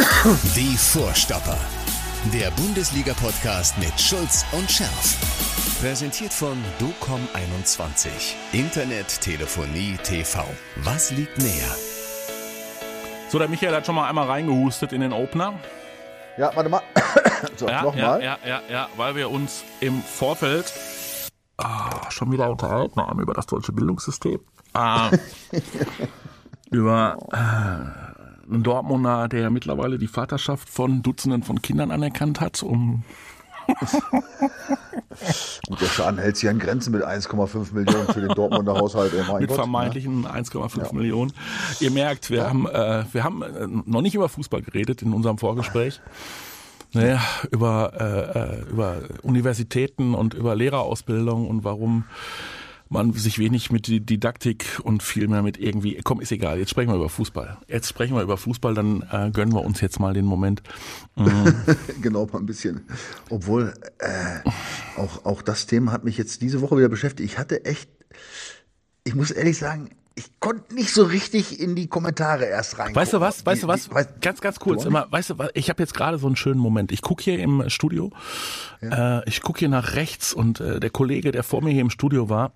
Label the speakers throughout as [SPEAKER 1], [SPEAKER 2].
[SPEAKER 1] Die Vorstopper. Der Bundesliga-Podcast mit Schulz und Scherf. Präsentiert von DOCOM21. Internet, Telefonie, TV. Was liegt näher?
[SPEAKER 2] So, der Michael hat schon mal einmal reingehustet in den Opener.
[SPEAKER 3] Ja, warte mal. so,
[SPEAKER 2] Ja, ja,
[SPEAKER 3] nochmal.
[SPEAKER 2] ja, ja, ja, weil wir uns im Vorfeld ah, schon wieder unterhalten haben über das deutsche Bildungssystem. Ah, über äh, einen Dortmunder, der mittlerweile die Vaterschaft von Dutzenden von Kindern anerkannt hat, um
[SPEAKER 3] Gut, der Schaden hält sich an Grenzen mit 1,5 Millionen für den Dortmunder Haushalt. Oh
[SPEAKER 2] mit
[SPEAKER 3] Gott,
[SPEAKER 2] vermeintlichen 1,5 Millionen. Ihr merkt, wir haben, äh, wir haben äh, noch nicht über Fußball geredet in unserem Vorgespräch. Naja, über, äh, äh, über Universitäten und über Lehrerausbildung und warum man sich wenig mit Didaktik und viel mehr mit irgendwie, komm, ist egal, jetzt sprechen wir über Fußball. Jetzt sprechen wir über Fußball, dann äh, gönnen wir uns jetzt mal den Moment. Mhm.
[SPEAKER 3] Genau, mal ein bisschen. Obwohl, äh, auch, auch das Thema hat mich jetzt diese Woche wieder beschäftigt. Ich hatte echt, ich muss ehrlich sagen, ich konnte nicht so richtig in die Kommentare erst rein.
[SPEAKER 2] Weißt du was? Weißt du was? Ganz, ganz kurz.
[SPEAKER 3] Auch
[SPEAKER 2] Immer, weißt du, was? ich habe jetzt gerade so einen schönen Moment. Ich gucke hier im Studio, äh, ich gucke hier nach rechts und äh, der Kollege, der vor mir hier im Studio war,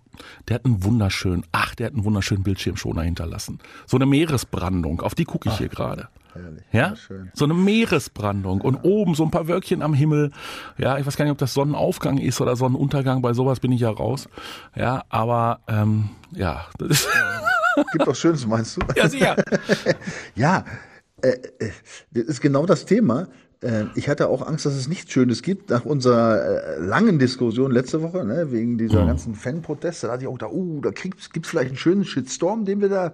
[SPEAKER 2] der hat einen wunderschönen, ach, der hat einen wunderschönen Bildschirmschoner hinterlassen. So eine Meeresbrandung, auf die gucke ich hier gerade.
[SPEAKER 3] Herrlich.
[SPEAKER 2] Ja,
[SPEAKER 3] schön.
[SPEAKER 2] so eine Meeresbrandung und oben so ein paar Wölkchen am Himmel. Ja, ich weiß gar nicht, ob das Sonnenaufgang ist oder Sonnenuntergang. Bei sowas bin ich ja raus. Ja, aber ähm, ja, das ist
[SPEAKER 3] Gibt auch Schönes, meinst du?
[SPEAKER 2] ja sicher.
[SPEAKER 3] Ja, äh, äh, das ist genau das Thema. Äh, Ich hatte auch Angst, dass es nichts Schönes gibt. Nach unserer äh, langen Diskussion letzte Woche, ne, wegen dieser ganzen Fanproteste, da hatte ich auch gedacht, uh, da gibt es vielleicht einen schönen Shitstorm, den wir da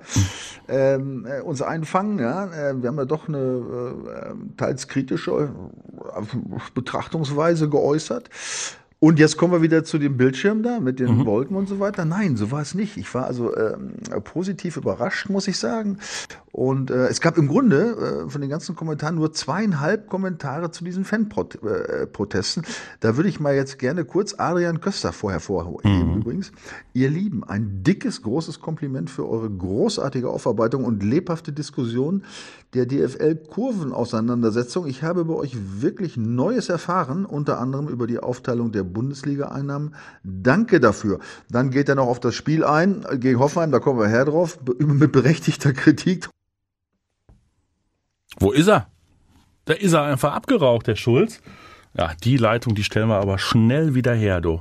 [SPEAKER 3] ähm, äh, uns einfangen. Ja? Äh, Wir haben ja doch eine äh, teils kritische äh, Betrachtungsweise geäußert. Und jetzt kommen wir wieder zu dem Bildschirm da mit den Wolken und so weiter. Nein, so war es nicht. Ich war also ähm, positiv überrascht, muss ich sagen. Und äh, es gab im Grunde äh, von den ganzen Kommentaren nur zweieinhalb Kommentare zu diesen Fanprotesten. Da würde ich mal jetzt gerne kurz Adrian Köster vorher vorheben übrigens. Ihr Lieben, ein dickes, großes Kompliment für eure großartige Aufarbeitung und lebhafte Diskussion der DFL-Kurvenauseinandersetzung. Ich habe bei euch wirklich Neues erfahren, unter anderem über die Aufteilung der Bundesliga-Einnahmen. Danke dafür. Dann geht er noch auf das Spiel ein gegen Hoffenheim, da kommen wir her drauf, mit berechtigter Kritik.
[SPEAKER 2] Wo ist er? Da ist er einfach abgeraucht, der Schulz. Ja, die Leitung, die stellen wir aber schnell wieder her, du.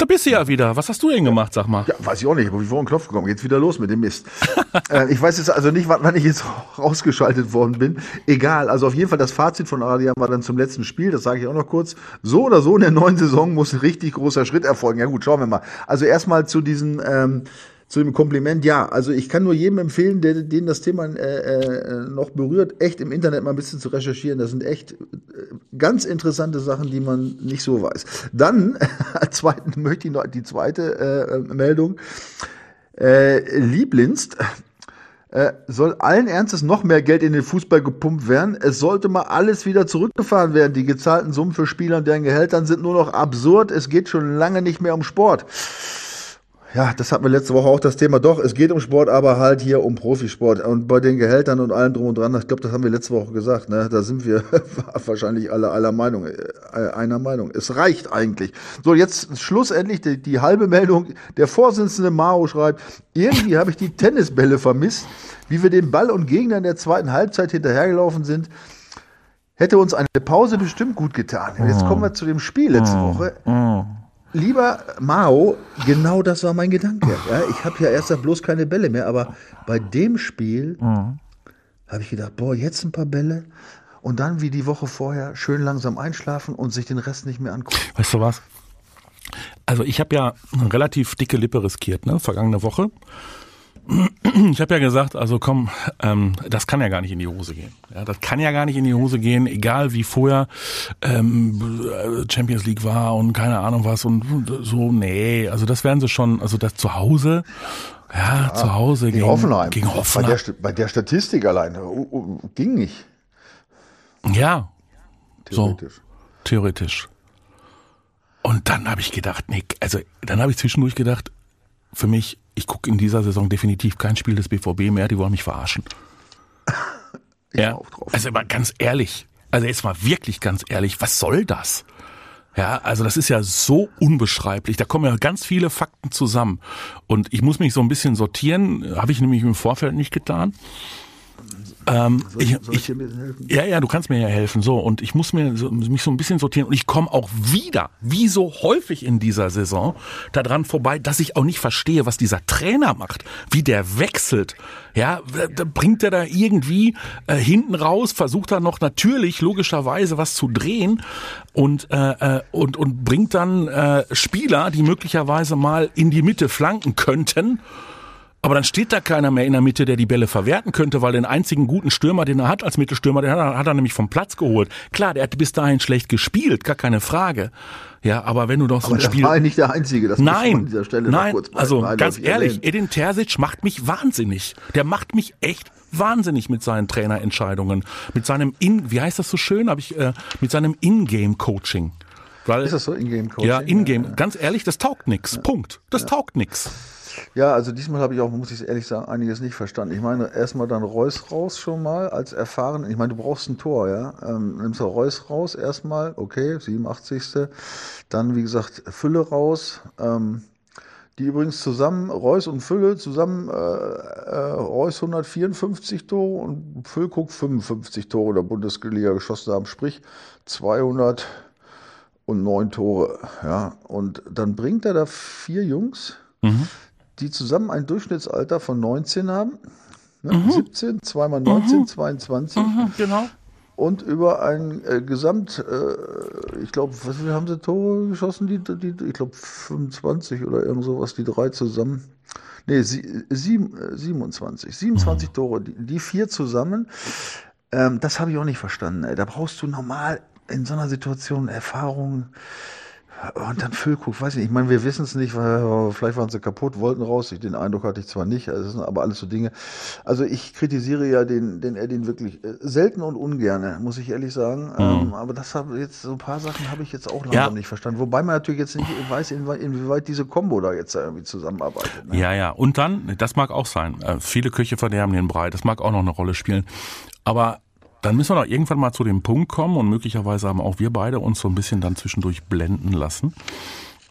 [SPEAKER 2] Da bist du ja wieder. Was hast du denn gemacht, sag mal?
[SPEAKER 3] Ja, weiß ich auch nicht, ich war einen Knopf gekommen. Geht's wieder los mit dem Mist. äh, ich weiß jetzt also nicht, wann wann ich jetzt rausgeschaltet worden bin. Egal, also auf jeden Fall das Fazit von Adrian war dann zum letzten Spiel, das sage ich auch noch kurz. So oder so in der neuen Saison muss ein richtig großer Schritt erfolgen. Ja gut, schauen wir mal. Also erstmal zu diesen ähm, zu dem Kompliment, ja, also ich kann nur jedem empfehlen, der, den das Thema äh, äh, noch berührt, echt im Internet mal ein bisschen zu recherchieren. Das sind echt äh, ganz interessante Sachen, die man nicht so weiß. Dann, zweiten möchte ich noch die zweite äh, Meldung. Äh, Lieblinst äh, soll allen Ernstes noch mehr Geld in den Fußball gepumpt werden. Es sollte mal alles wieder zurückgefahren werden. Die gezahlten Summen für Spieler und deren Gehältern sind nur noch absurd. Es geht schon lange nicht mehr um Sport. Ja, das hatten wir letzte Woche auch das Thema. Doch, es geht um Sport, aber halt hier um Profisport. Und bei den Gehältern und allem drum und dran, ich glaube, das haben wir letzte Woche gesagt, ne? Da sind wir wahrscheinlich alle aller Meinung, äh, einer Meinung. Es reicht eigentlich. So, jetzt schlussendlich die, die halbe Meldung. Der Vorsitzende Mao schreibt, irgendwie habe ich die Tennisbälle vermisst, wie wir dem Ball und Gegner in der zweiten Halbzeit hinterhergelaufen sind. Hätte uns eine Pause bestimmt gut getan. Jetzt kommen wir zu dem Spiel letzte Woche. Lieber Mao, genau das war mein Gedanke. Ja, ich habe ja erst bloß keine Bälle mehr, aber bei dem Spiel habe ich gedacht, boah, jetzt ein paar Bälle und dann wie die Woche vorher schön langsam einschlafen und sich den Rest nicht mehr angucken.
[SPEAKER 2] Weißt du was? Also ich habe ja eine relativ dicke Lippe riskiert, ne? Vergangene Woche. Ich habe ja gesagt, also komm, ähm, das kann ja gar nicht in die Hose gehen. Ja, das kann ja gar nicht in die Hose gehen, egal wie vorher ähm, Champions League war und keine Ahnung was und so. Nee, also das werden sie schon, also das zu Hause, ja, zu Hause
[SPEAKER 3] Gegen
[SPEAKER 2] gegen,
[SPEAKER 3] Hoffenheim.
[SPEAKER 2] Gegen
[SPEAKER 3] Bei
[SPEAKER 2] Hoffenheim.
[SPEAKER 3] der, St- bei der Statistik alleine uh, uh, ging nicht,
[SPEAKER 2] ja, so
[SPEAKER 3] theoretisch.
[SPEAKER 2] theoretisch. Und dann habe ich gedacht, nee, also dann habe ich zwischendurch gedacht, für mich, ich gucke in dieser Saison definitiv kein Spiel des BVB mehr, die wollen mich verarschen. Ich ja. auch drauf. Also aber ganz ehrlich, also jetzt mal wirklich ganz ehrlich, was soll das? Ja, also das ist ja so unbeschreiblich. Da kommen ja ganz viele Fakten zusammen. Und ich muss mich so ein bisschen sortieren, habe ich nämlich im Vorfeld nicht getan. Ähm, soll, ich, soll ich, dir ein helfen? Ja, ja, du kannst mir ja helfen. So, und ich muss mir so, mich so ein bisschen sortieren. Und ich komme auch wieder, wie so häufig in dieser Saison, daran vorbei, dass ich auch nicht verstehe, was dieser Trainer macht, wie der wechselt. Ja, da bringt er da irgendwie äh, hinten raus, versucht er noch natürlich logischerweise was zu drehen und äh, äh, und und bringt dann äh, Spieler, die möglicherweise mal in die Mitte flanken könnten aber dann steht da keiner mehr in der Mitte, der die Bälle verwerten könnte, weil den einzigen guten Stürmer, den er hat als Mittelstürmer, den hat er, hat er nämlich vom Platz geholt. Klar, der hat bis dahin schlecht gespielt, gar keine Frage. Ja, aber wenn du doch so
[SPEAKER 3] ein
[SPEAKER 2] Spiel.
[SPEAKER 3] war nicht der Einzige,
[SPEAKER 2] das nein, an dieser Stelle nein, kurz also ganz ehrlich, erwähnt. Edin Terzic macht mich wahnsinnig. Der macht mich echt wahnsinnig mit seinen Trainerentscheidungen, mit seinem In, wie heißt das so schön, habe ich äh, mit seinem In-Game-Coaching.
[SPEAKER 3] Weil, ist das so In-Game-Coaching?
[SPEAKER 2] Ja, In-Game. Ja, ja. Ganz ehrlich, das taugt nix. Ja. Punkt. Das taugt nix.
[SPEAKER 3] Ja, also diesmal habe ich auch, muss ich ehrlich sagen, einiges nicht verstanden. Ich meine, erstmal dann Reus raus schon mal als erfahren. Ich meine, du brauchst ein Tor, ja. Ähm, nimmst du Reus raus erstmal, okay, 87. Dann, wie gesagt, Fülle raus. Ähm, die übrigens zusammen, Reus und Fülle, zusammen äh, äh, Reus 154 Tore und Füllkuck 55 Tore der Bundesliga geschossen haben, sprich 209 Tore. Ja. Und dann bringt er da vier Jungs, mhm die zusammen ein Durchschnittsalter von 19 haben. Ne? Mhm. 17, zweimal 19, mhm. 22. Mhm, genau. Und über ein äh, Gesamt, äh, ich glaube, was haben sie Tore geschossen? Die, die, ich glaube 25 oder irgend sowas, die drei zusammen. Nee, sie, sieben, äh, 27. 27 mhm. Tore, die, die, vier zusammen. Ähm, das habe ich auch nicht verstanden. Ey. Da brauchst du normal in so einer Situation Erfahrung. Und dann Füllkrug, weiß ich nicht. Ich meine, wir wissen es nicht, weil vielleicht waren sie kaputt, wollten raus. Ich, den Eindruck hatte ich zwar nicht, also das sind aber alles so Dinge. Also ich kritisiere ja den, den Edin wirklich äh, selten und ungerne, muss ich ehrlich sagen. Mhm. Ähm, aber das habe jetzt so ein paar Sachen habe ich jetzt auch langsam ja. nicht verstanden. Wobei man natürlich jetzt nicht weiß, inwieweit diese Combo da jetzt irgendwie zusammenarbeitet.
[SPEAKER 2] Ne? Ja, ja. Und dann, das mag auch sein. Äh, viele Köche verderben den Brei. Das mag auch noch eine Rolle spielen. Aber dann müssen wir doch irgendwann mal zu dem Punkt kommen und möglicherweise haben auch wir beide uns so ein bisschen dann zwischendurch blenden lassen.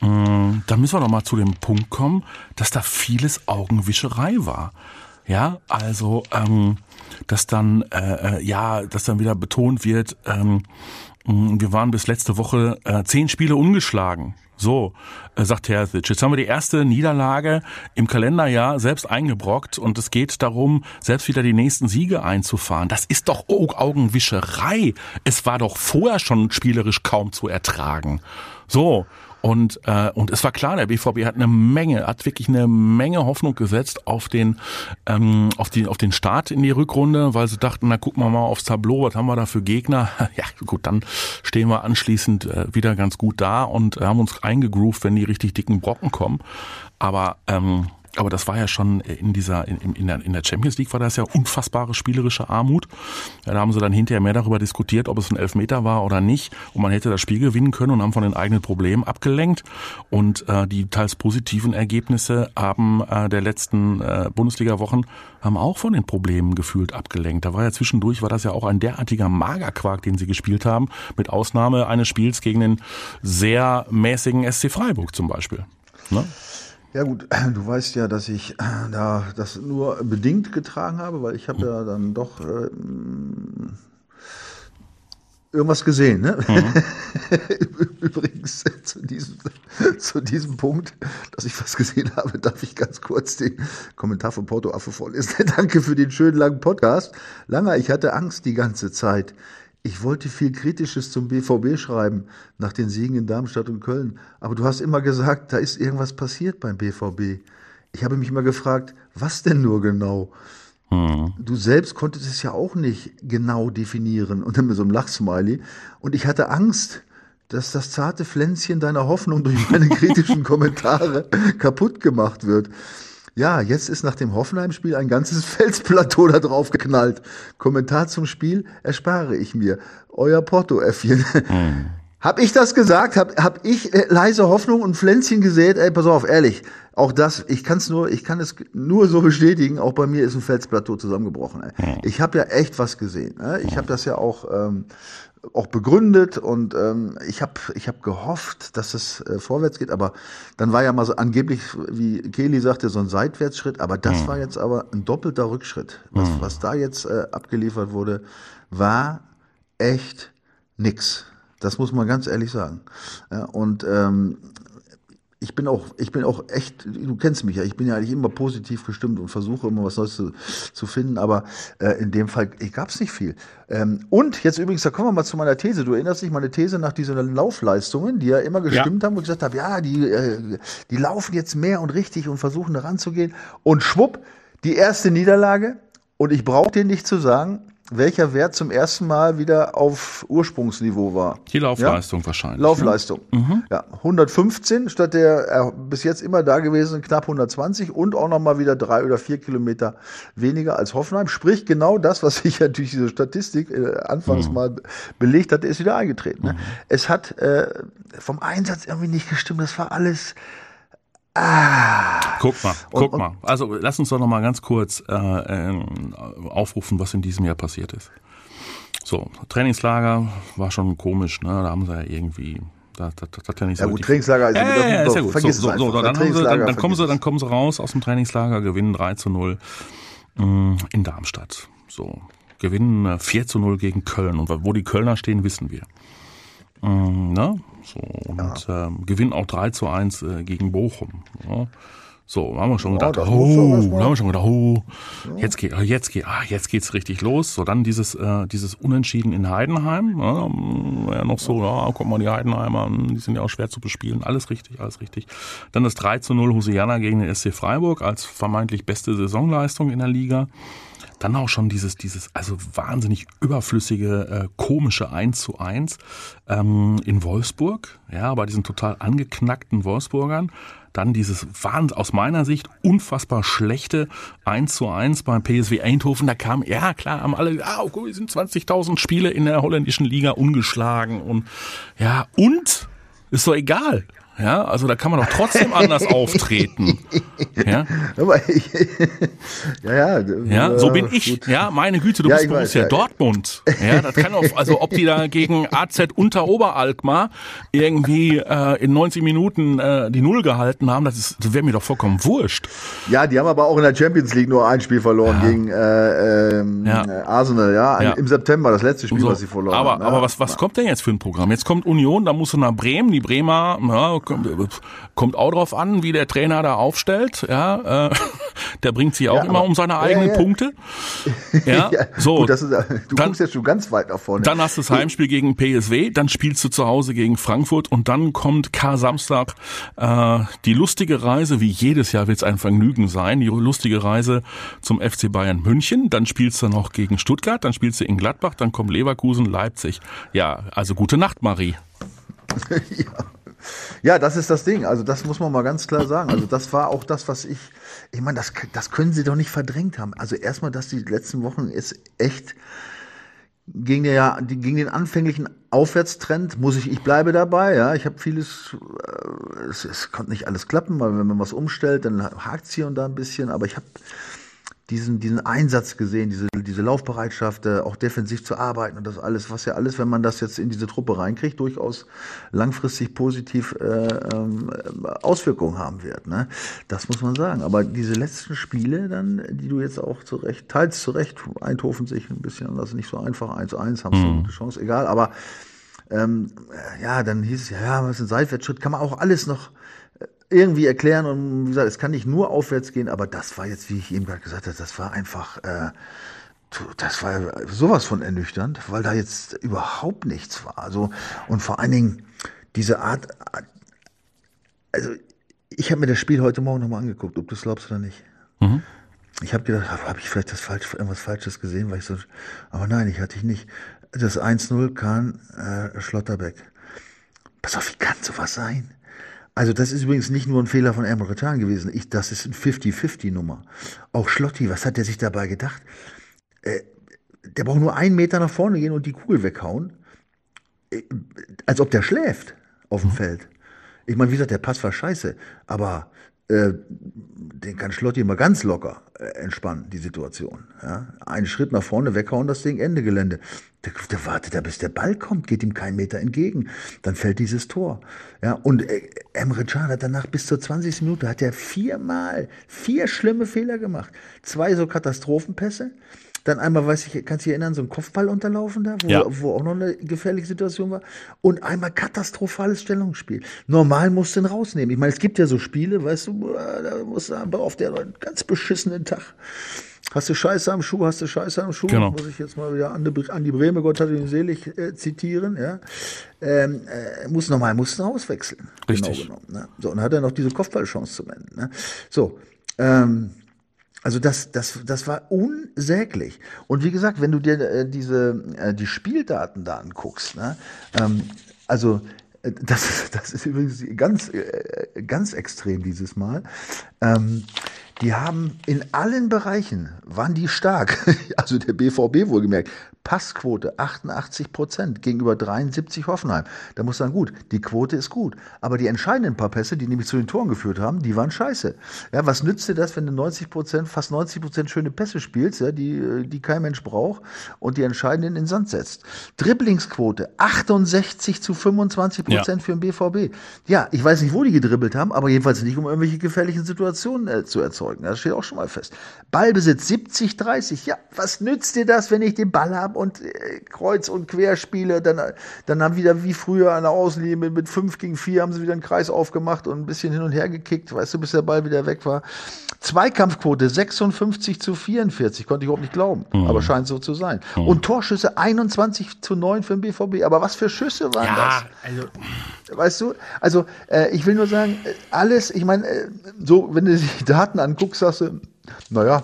[SPEAKER 2] Mm, dann müssen wir doch mal zu dem Punkt kommen, dass da vieles Augenwischerei war. Ja, also ähm, dass dann äh, äh ja, dass dann wieder betont wird, ähm, mm, wir waren bis letzte Woche äh, zehn Spiele ungeschlagen. So, äh, sagt Terzic. Jetzt haben wir die erste Niederlage im Kalenderjahr selbst eingebrockt und es geht darum, selbst wieder die nächsten Siege einzufahren. Das ist doch Augenwischerei. Es war doch vorher schon spielerisch kaum zu ertragen. So, und, äh, und es war klar, der BVB hat eine Menge, hat wirklich eine Menge Hoffnung gesetzt auf den, ähm, auf, die, auf den Start in die Rückrunde, weil sie dachten, na gucken wir mal aufs Tableau, was haben wir da für Gegner? Ja, gut, dann stehen wir anschließend äh, wieder ganz gut da und haben uns eingegroovt, wenn die richtig dicken Brocken kommen. Aber ähm, aber das war ja schon in dieser, in, in, der, in der Champions League war das ja unfassbare spielerische Armut. Ja, da haben sie dann hinterher mehr darüber diskutiert, ob es ein Elfmeter war oder nicht. Und man hätte das Spiel gewinnen können und haben von den eigenen Problemen abgelenkt. Und äh, die teils positiven Ergebnisse haben äh, der letzten äh, Bundesliga-Wochen haben auch von den Problemen gefühlt abgelenkt. Da war ja zwischendurch, war das ja auch ein derartiger Magerquark, den sie gespielt haben, mit Ausnahme eines Spiels gegen den sehr mäßigen SC Freiburg zum Beispiel. Ne?
[SPEAKER 3] Ja gut, du weißt ja, dass ich äh, da das nur bedingt getragen habe, weil ich habe ja dann doch äh, irgendwas gesehen. Ne? Mhm. Übrigens zu diesem, zu diesem Punkt, dass ich was gesehen habe, darf ich ganz kurz den Kommentar von Porto Affe vorlesen. Danke für den schönen langen Podcast. Langer, ich hatte Angst die ganze Zeit. Ich wollte viel Kritisches zum BVB schreiben, nach den Siegen in Darmstadt und Köln. Aber du hast immer gesagt, da ist irgendwas passiert beim BVB. Ich habe mich immer gefragt, was denn nur genau? Hm. Du selbst konntest es ja auch nicht genau definieren. Und dann mit so einem Lachsmiley. Und ich hatte Angst, dass das zarte Pflänzchen deiner Hoffnung durch meine kritischen Kommentare kaputt gemacht wird. Ja, jetzt ist nach dem Hoffenheim-Spiel ein ganzes Felsplateau da drauf geknallt. Kommentar zum Spiel erspare ich mir. Euer Porto-Äffchen. Mhm. Hab ich das gesagt? Hab, hab ich äh, leise Hoffnung und Pflänzchen gesät? Ey, pass auf, ehrlich. Auch das, ich kann es nur, ich kann es nur so bestätigen. Auch bei mir ist ein Felsplateau zusammengebrochen. Ey. Ich habe ja echt was gesehen. Ne? Ich habe das ja auch ähm, auch begründet und ähm, ich habe ich hab gehofft, dass es äh, vorwärts geht, aber dann war ja mal so angeblich, wie Kelly sagte, so ein Seitwärtsschritt, aber das war jetzt aber ein doppelter Rückschritt. Was, was da jetzt äh, abgeliefert wurde, war echt nix. Das muss man ganz ehrlich sagen. Ja, und ähm, ich bin auch, ich bin auch echt, du kennst mich ja, ich bin ja eigentlich immer positiv gestimmt und versuche immer was Neues zu, zu finden, aber äh, in dem Fall gab es nicht viel. Ähm, und jetzt übrigens, da kommen wir mal zu meiner These. Du erinnerst dich, meine These nach diesen Laufleistungen, die ja immer gestimmt haben, wo ich gesagt habe, ja, die, äh, die laufen jetzt mehr und richtig und versuchen da ranzugehen. Und schwupp, die erste Niederlage. Und ich brauche dir nicht zu sagen, welcher Wert zum ersten Mal wieder auf Ursprungsniveau war.
[SPEAKER 2] Die Laufleistung wahrscheinlich.
[SPEAKER 3] Laufleistung. Ja, 115 statt der äh, bis jetzt immer da gewesen knapp 120 und auch noch mal wieder drei oder vier Kilometer weniger als Hoffenheim. Sprich genau das, was ich ja durch diese Statistik äh, anfangs mal belegt hatte, ist wieder eingetreten. Ne? Es hat äh, vom Einsatz irgendwie nicht gestimmt. Das war alles.
[SPEAKER 2] Guck mal,
[SPEAKER 3] Und-
[SPEAKER 2] guck
[SPEAKER 3] und-
[SPEAKER 2] mal. Also lass uns doch noch mal ganz kurz äh, ähm, aufrufen, was in diesem Jahr passiert ist. So, Trainingslager war schon komisch, ne? Da haben sie ja irgendwie, da, da, hat ja nicht
[SPEAKER 3] Ja
[SPEAKER 2] so
[SPEAKER 3] gut, Trainingslager, also
[SPEAKER 2] ja, ja, ja, ist ja gut. so, so, so, dann, sie, dann, dann, kommen sie, dann kommen sie raus aus dem Trainingslager, gewinnen 3 zu 0 mh, in Darmstadt. So, gewinnen äh, 4 zu 0 gegen Köln. Und wo die Kölner stehen, wissen wir. Mm, ne? So, und ähm, gewinnen auch 3 zu 1 äh, gegen Bochum. Ja. So, haben wir schon gedacht,
[SPEAKER 3] doch
[SPEAKER 2] oh, haben wir schon gedacht, oh, jetzt geht, jetzt geht, ah, jetzt geht's richtig los. So, dann dieses, äh, dieses Unentschieden in Heidenheim, ja, ähm, ja noch so, ja, guck mal, die Heidenheimer, hm, die sind ja auch schwer zu bespielen, alles richtig, alles richtig. Dann das 3 zu 0 Hosiana gegen den SC Freiburg als vermeintlich beste Saisonleistung in der Liga. Dann auch schon dieses, dieses, also wahnsinnig überflüssige, äh, komische 1 zu 1 ähm, in Wolfsburg, ja, bei diesen total angeknackten Wolfsburgern. Dann dieses wahn, aus meiner Sicht unfassbar schlechte 1 zu 1 beim PSW Eindhoven. Da kam, ja klar, haben alle, ah, okay, wir sind 20.000 Spiele in der holländischen Liga ungeschlagen und ja, und ist doch egal. Ja, also da kann man doch trotzdem anders auftreten. Ja,
[SPEAKER 3] ja, ja.
[SPEAKER 2] ja, so
[SPEAKER 3] äh,
[SPEAKER 2] bin ich.
[SPEAKER 3] gut.
[SPEAKER 2] Ja, meine Güte, du
[SPEAKER 3] Ja,
[SPEAKER 2] bist Borussia
[SPEAKER 3] ja.
[SPEAKER 2] Dortmund. Ja, das kann auch, also ob die da gegen AZ unter Oberalkmaar irgendwie äh, in 90 Minuten äh, die Null gehalten haben, das, ist- das wäre mir doch vollkommen wurscht.
[SPEAKER 3] Ja, die haben aber auch in der Champions League nur ein Spiel verloren gegen äh, ähm,
[SPEAKER 2] Ja.
[SPEAKER 3] äh, Arsenal, ja,
[SPEAKER 2] Ja.
[SPEAKER 3] im September, das letzte Spiel,
[SPEAKER 2] So,
[SPEAKER 3] was sie verloren
[SPEAKER 2] aber
[SPEAKER 3] haben. ja.
[SPEAKER 2] aber was, was kommt denn jetzt für ein Programm? Jetzt kommt Union, da musst du nach Bremen. Die Bremer, ja, kommt, auch drauf an, wie der Trainer da aufstellt. Ja, äh, der bringt sich auch
[SPEAKER 3] Ja,
[SPEAKER 2] immer um seine
[SPEAKER 3] ja,
[SPEAKER 2] eigenen
[SPEAKER 3] ja.
[SPEAKER 2] Punkte. Ja,
[SPEAKER 3] ja,
[SPEAKER 2] so.
[SPEAKER 3] gut, ist, du
[SPEAKER 2] dann-
[SPEAKER 3] guckst jetzt schon ganz weit nach vorne.
[SPEAKER 2] Dann hast du das Heimspiel gegen PSW, dann spielst du zu Hause gegen Frankfurt und dann kommt Kar-Samstag äh, die lustige Reise, wie jedes Jahr wird es ein Vergnügen sein, die lustige Reise zum FC Bayern München. Dann spielst du noch gegen Stuttgart, dann spielst du in Gladbach, dann kommt Leverkusen, Leipzig. Ja, also gute Nacht, Marie.
[SPEAKER 3] Ja, das ist das Ding. Also das muss man mal ganz klar sagen. Also das war auch das, was ich, ich meine, das, das können sie doch nicht verdrängt haben. Also erstmal, dass die letzten Wochen ist echt gegen, der, gegen den anfänglichen Aufwärtstrend muss ich, ich bleibe dabei, ja. Ich habe vieles, äh, es, es konnte nicht alles klappen, weil wenn man was umstellt, dann hakt's hier und da ein bisschen, aber ich habe diesen, diesen Einsatz gesehen, diese, diese Laufbereitschaft, äh, auch defensiv zu arbeiten und das alles, was ja alles, wenn man das jetzt in diese Truppe reinkriegt, durchaus langfristig positiv äh, ähm, Auswirkungen haben wird. Ne? Das muss man sagen. Aber diese letzten Spiele dann, die du jetzt auch zurecht, teils zurecht, Eindhoven sich ein bisschen anders, nicht so einfach, 1-1, haben sie eine gute Chance, egal, aber ähm, ja, dann hieß es, ja, ja, was ist ein Seitwärtsschritt, kann man auch alles noch irgendwie erklären und wie gesagt, es kann nicht nur aufwärts gehen, aber das war jetzt, wie ich eben gerade gesagt habe, das war einfach, äh, das war sowas von ernüchternd, weil da jetzt überhaupt nichts war. Also und vor allen Dingen diese Art, also ich habe mir das Spiel heute Morgen nochmal angeguckt, ob du es glaubst oder nicht. Ich habe gedacht, habe hab ich vielleicht das falsch, irgendwas Falsches gesehen, weil ich so, aber nein, ich hatte ich nicht. Das 1-0 Kahn äh, Schlotterbeck. Pass auf, wie kann sowas sein? Also das ist übrigens nicht nur ein Fehler von Emre Can gewesen. Ich, das ist eine 50-50-Nummer. Auch Schlotti, was hat der sich dabei gedacht? Äh, der braucht nur einen Meter nach vorne gehen und die Kugel weghauen. als ob der schläft auf dem Feld. Ich meine, wie gesagt, der Pass war scheiße, aber äh, den kann Schlotti mal ganz locker äh, entspannen, die Situation. Ja? Einen Schritt nach vorne, weghauen, das Ding, Ende Gelände. Der, der wartet da, bis der Ball kommt, geht ihm keinen Meter entgegen. Dann fällt dieses Tor. Ja? Und äh, Emre Can hat danach bis zur 20. Minute, hat er viermal, vier schlimme Fehler gemacht. Zwei so Katastrophenpässe. Dann einmal, weiß ich, kannst du dich erinnern, so ein Kopfball unterlaufen da, wo,
[SPEAKER 2] Ja.
[SPEAKER 3] wo auch noch eine gefährliche Situation war. Und einmal katastrophales Stellungsspiel. Normal musst du ihn rausnehmen. Ich meine, es gibt ja so Spiele, weißt du, da musst du aber auf der einen ganz beschissenen Tag. Hast du Scheiße am Schuh, hast du Scheiße am Schuh.
[SPEAKER 2] Genau.
[SPEAKER 3] Muss ich jetzt mal wieder an die, Breme, Gott hat ihn selig, äh, zitieren. Ja? Ähm, äh, muss normal, muss ihn auswechseln.
[SPEAKER 2] Richtig.
[SPEAKER 3] Genau genommen. Ne? So, und dann hat er noch diese Kopfballchance zum Ende. Ne? So, ähm, also das, das, das war unsäglich. Und wie gesagt, wenn du dir äh, diese äh, die Spieldaten da anguckst, ne, ähm, also äh, das, ist- das ist übrigens ganz, äh, ganz extrem dieses Mal. Ähm, die haben in allen Bereichen, waren die stark. Also der BVB wohlgemerkt. Passquote 88 Prozent gegenüber 73 Hoffenheim. Da muss man sagen, gut, die Quote ist gut. Aber die entscheidenden paar Pässe, die nämlich zu den Toren geführt haben, die waren scheiße. Ja, was nützt dir das, wenn du 90 Prozent, fast 90 Prozent schöne Pässe spielst, ja, die, die kein Mensch braucht und die entscheidenden in den Sand setzt? Dribblingsquote 68 zu 25 Prozent für den BVB. Ja, ich weiß nicht, wo die gedribbelt haben, aber jedenfalls nicht, um irgendwelche gefährlichen Situationen äh, zu erzeugen. Das steht auch schon mal fest. Ballbesitz 70, 30. Ja, was nützt dir das, wenn ich den Ball habe und äh, kreuz und quer spiele? Dann, dann haben wieder wie früher an der Außenlinie mit, mit 5 gegen 4 haben sie wieder einen Kreis aufgemacht und ein bisschen hin und her gekickt, weißt du, bis der Ball wieder weg war. Zweikampfquote 56 zu 44, konnte ich überhaupt nicht glauben, aber scheint so zu sein. Und Torschüsse 21 zu 9 für den BVB. Aber was für Schüsse waren das?
[SPEAKER 2] also
[SPEAKER 3] Weißt du? Also, äh, ich will nur sagen, äh, alles, ich meine, äh, so, wenn du die Daten anguckst, sagst du, naja,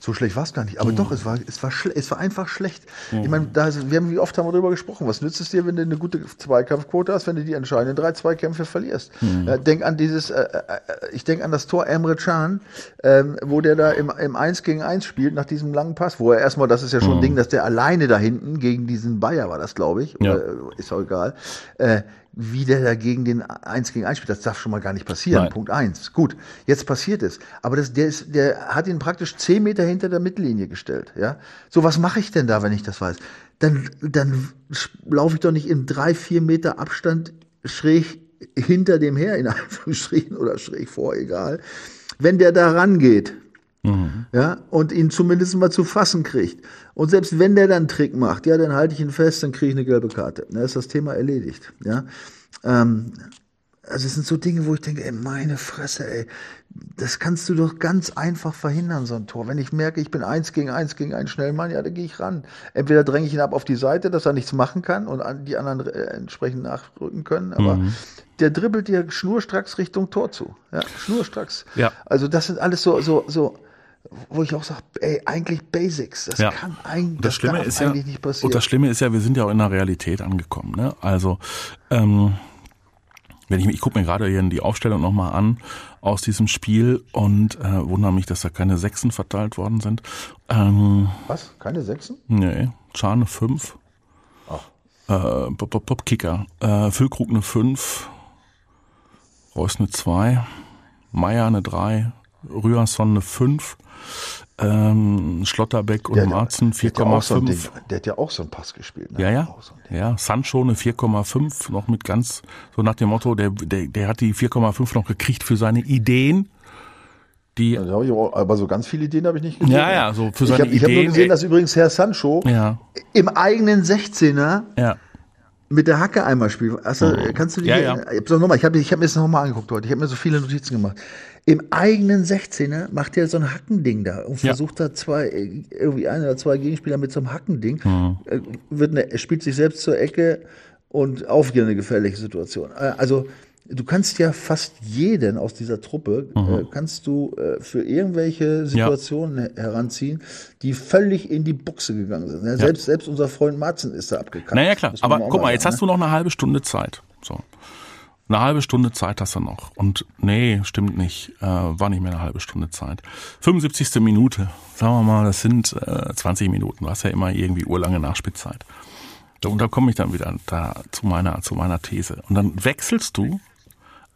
[SPEAKER 3] so schlecht war es gar nicht. Aber doch, es war, es war, es war einfach schlecht. Ich meine, da, wir haben, wie oft haben wir darüber gesprochen, was nützt es dir, wenn du eine gute Zweikampfquote hast, wenn du die entscheidenden drei Zweikämpfe verlierst? Äh, denk an dieses, äh, äh, äh, ich denk an das Tor Emre Can, ähm, wo der da im, im 1 gegen 1 spielt, nach diesem langen Pass, wo er erstmal, das ist ja schon ein Ding, dass der alleine da hinten gegen diesen Bayer war das, glaube ich,
[SPEAKER 2] Ja.
[SPEAKER 3] oder, äh, ist auch egal, äh, wie der da gegen den 1 gegen 1 spielt, das darf schon mal gar nicht passieren.
[SPEAKER 2] Nein.
[SPEAKER 3] Punkt eins. Gut, jetzt passiert es. Aber das, der, ist, der hat ihn praktisch 10 Meter hinter der Mittellinie gestellt. Ja? So, was mache ich denn da, wenn ich das weiß? Dann, dann laufe ich doch nicht in drei, vier Meter Abstand schräg hinter dem her, in Anführungsstrichen, oder schräg vor, egal. Wenn der da rangeht, ja, und ihn zumindest mal zu fassen kriegt. Und selbst wenn der dann einen Trick macht, ja, dann halte ich ihn fest, dann kriege ich eine gelbe Karte. Dann ist das Thema erledigt. Ja, ähm, also es sind so Dinge, wo ich denke, ey, meine Fresse, ey, das kannst du doch ganz einfach verhindern, so ein Tor. Wenn ich merke, ich bin eins gegen eins gegen einen schnellen Mann, ja, dann gehe ich ran. Entweder dränge ich ihn ab auf die Seite, dass er nichts machen kann und die anderen äh, entsprechend nachrücken können, aber der dribbelt dir schnurstracks Richtung Tor zu. Ja, schnurstracks.
[SPEAKER 2] Ja.
[SPEAKER 3] Also das sind alles so, so, so, wo ich auch sage, ey, eigentlich Basics. Das
[SPEAKER 2] Ja.
[SPEAKER 3] kann eigentlich,
[SPEAKER 2] das, Schlimme ist ja,
[SPEAKER 3] eigentlich nicht passieren.
[SPEAKER 2] und das Schlimme ist ja, wir sind ja auch in der Realität angekommen. Ne? Also, ähm, wenn ich, ich gucke mir gerade hier die Aufstellung nochmal an aus diesem Spiel und äh, wundere mich, dass da keine Sechsen verteilt worden sind. Ähm,
[SPEAKER 3] Was? Keine Sechsen?
[SPEAKER 2] nee, Schane 5. Äh, Bob Kicker. Äh, Füllkrug eine 5. Reus eine 2. Meier eine 3. Rührson eine 5. Ähm, Schlotterbeck und Marzen
[SPEAKER 3] der hat ja auch so ein
[SPEAKER 2] 4,5.
[SPEAKER 3] Ding- Der hat ja auch so einen Pass gespielt. Ne?
[SPEAKER 2] Ja, ja.
[SPEAKER 3] Auch so.
[SPEAKER 2] Ja, Sancho eine 4,5 noch mit ganz, so nach dem Motto, der, der, der hat die 4,5 noch gekriegt für seine Ideen. Die,
[SPEAKER 3] Ja, ich aber, so ganz viele Ideen habe ich nicht gesehen.
[SPEAKER 2] Ja, ja, so für
[SPEAKER 3] ich
[SPEAKER 2] seine
[SPEAKER 3] habe hab nur
[SPEAKER 2] Ideen,
[SPEAKER 3] gesehen,
[SPEAKER 2] ey.
[SPEAKER 3] dass übrigens Herr Sancho
[SPEAKER 2] ja,
[SPEAKER 3] im eigenen 16er
[SPEAKER 2] ja,
[SPEAKER 3] mit der Hacke einmal spielt. Du, kannst du
[SPEAKER 2] Mhm. Ja, ja.
[SPEAKER 3] Ich habe ich habe ich hab mir das nochmal angeguckt heute. Ich habe mir so viele Notizen gemacht. Im eigenen 16er macht er so ein Hackending da und
[SPEAKER 2] Ja.
[SPEAKER 3] versucht da zwei, äh, irgendwie ein oder zwei Gegenspieler mit so einem Hackending.
[SPEAKER 2] Mhm.
[SPEAKER 3] Äh, Wird eine, er spielt sich selbst zur Ecke und auf eine gefährliche Situation. Äh, Also, du kannst ja fast jeden aus dieser Truppe,
[SPEAKER 2] Mhm.
[SPEAKER 3] äh, kannst du äh, für irgendwelche Situationen her- heranziehen, die völlig in die Buchse gegangen sind. Ja, selbst, selbst unser Freund Matzen ist da abgekackt.
[SPEAKER 2] Naja, klar. Aber guck mal,
[SPEAKER 3] sagen,
[SPEAKER 2] jetzt
[SPEAKER 3] ne?
[SPEAKER 2] hast du noch eine halbe Stunde Zeit. So. Eine halbe Stunde Zeit hast du noch. Und nee, stimmt nicht. Äh, war nicht mehr eine halbe Stunde Zeit. 75. Minute. Sagen wir mal, das sind äh, 20 Minuten. Du hast ja immer irgendwie urlange Nachspielzeit. Und da komme ich dann wieder da zu meiner, zu meiner These. Und dann wechselst du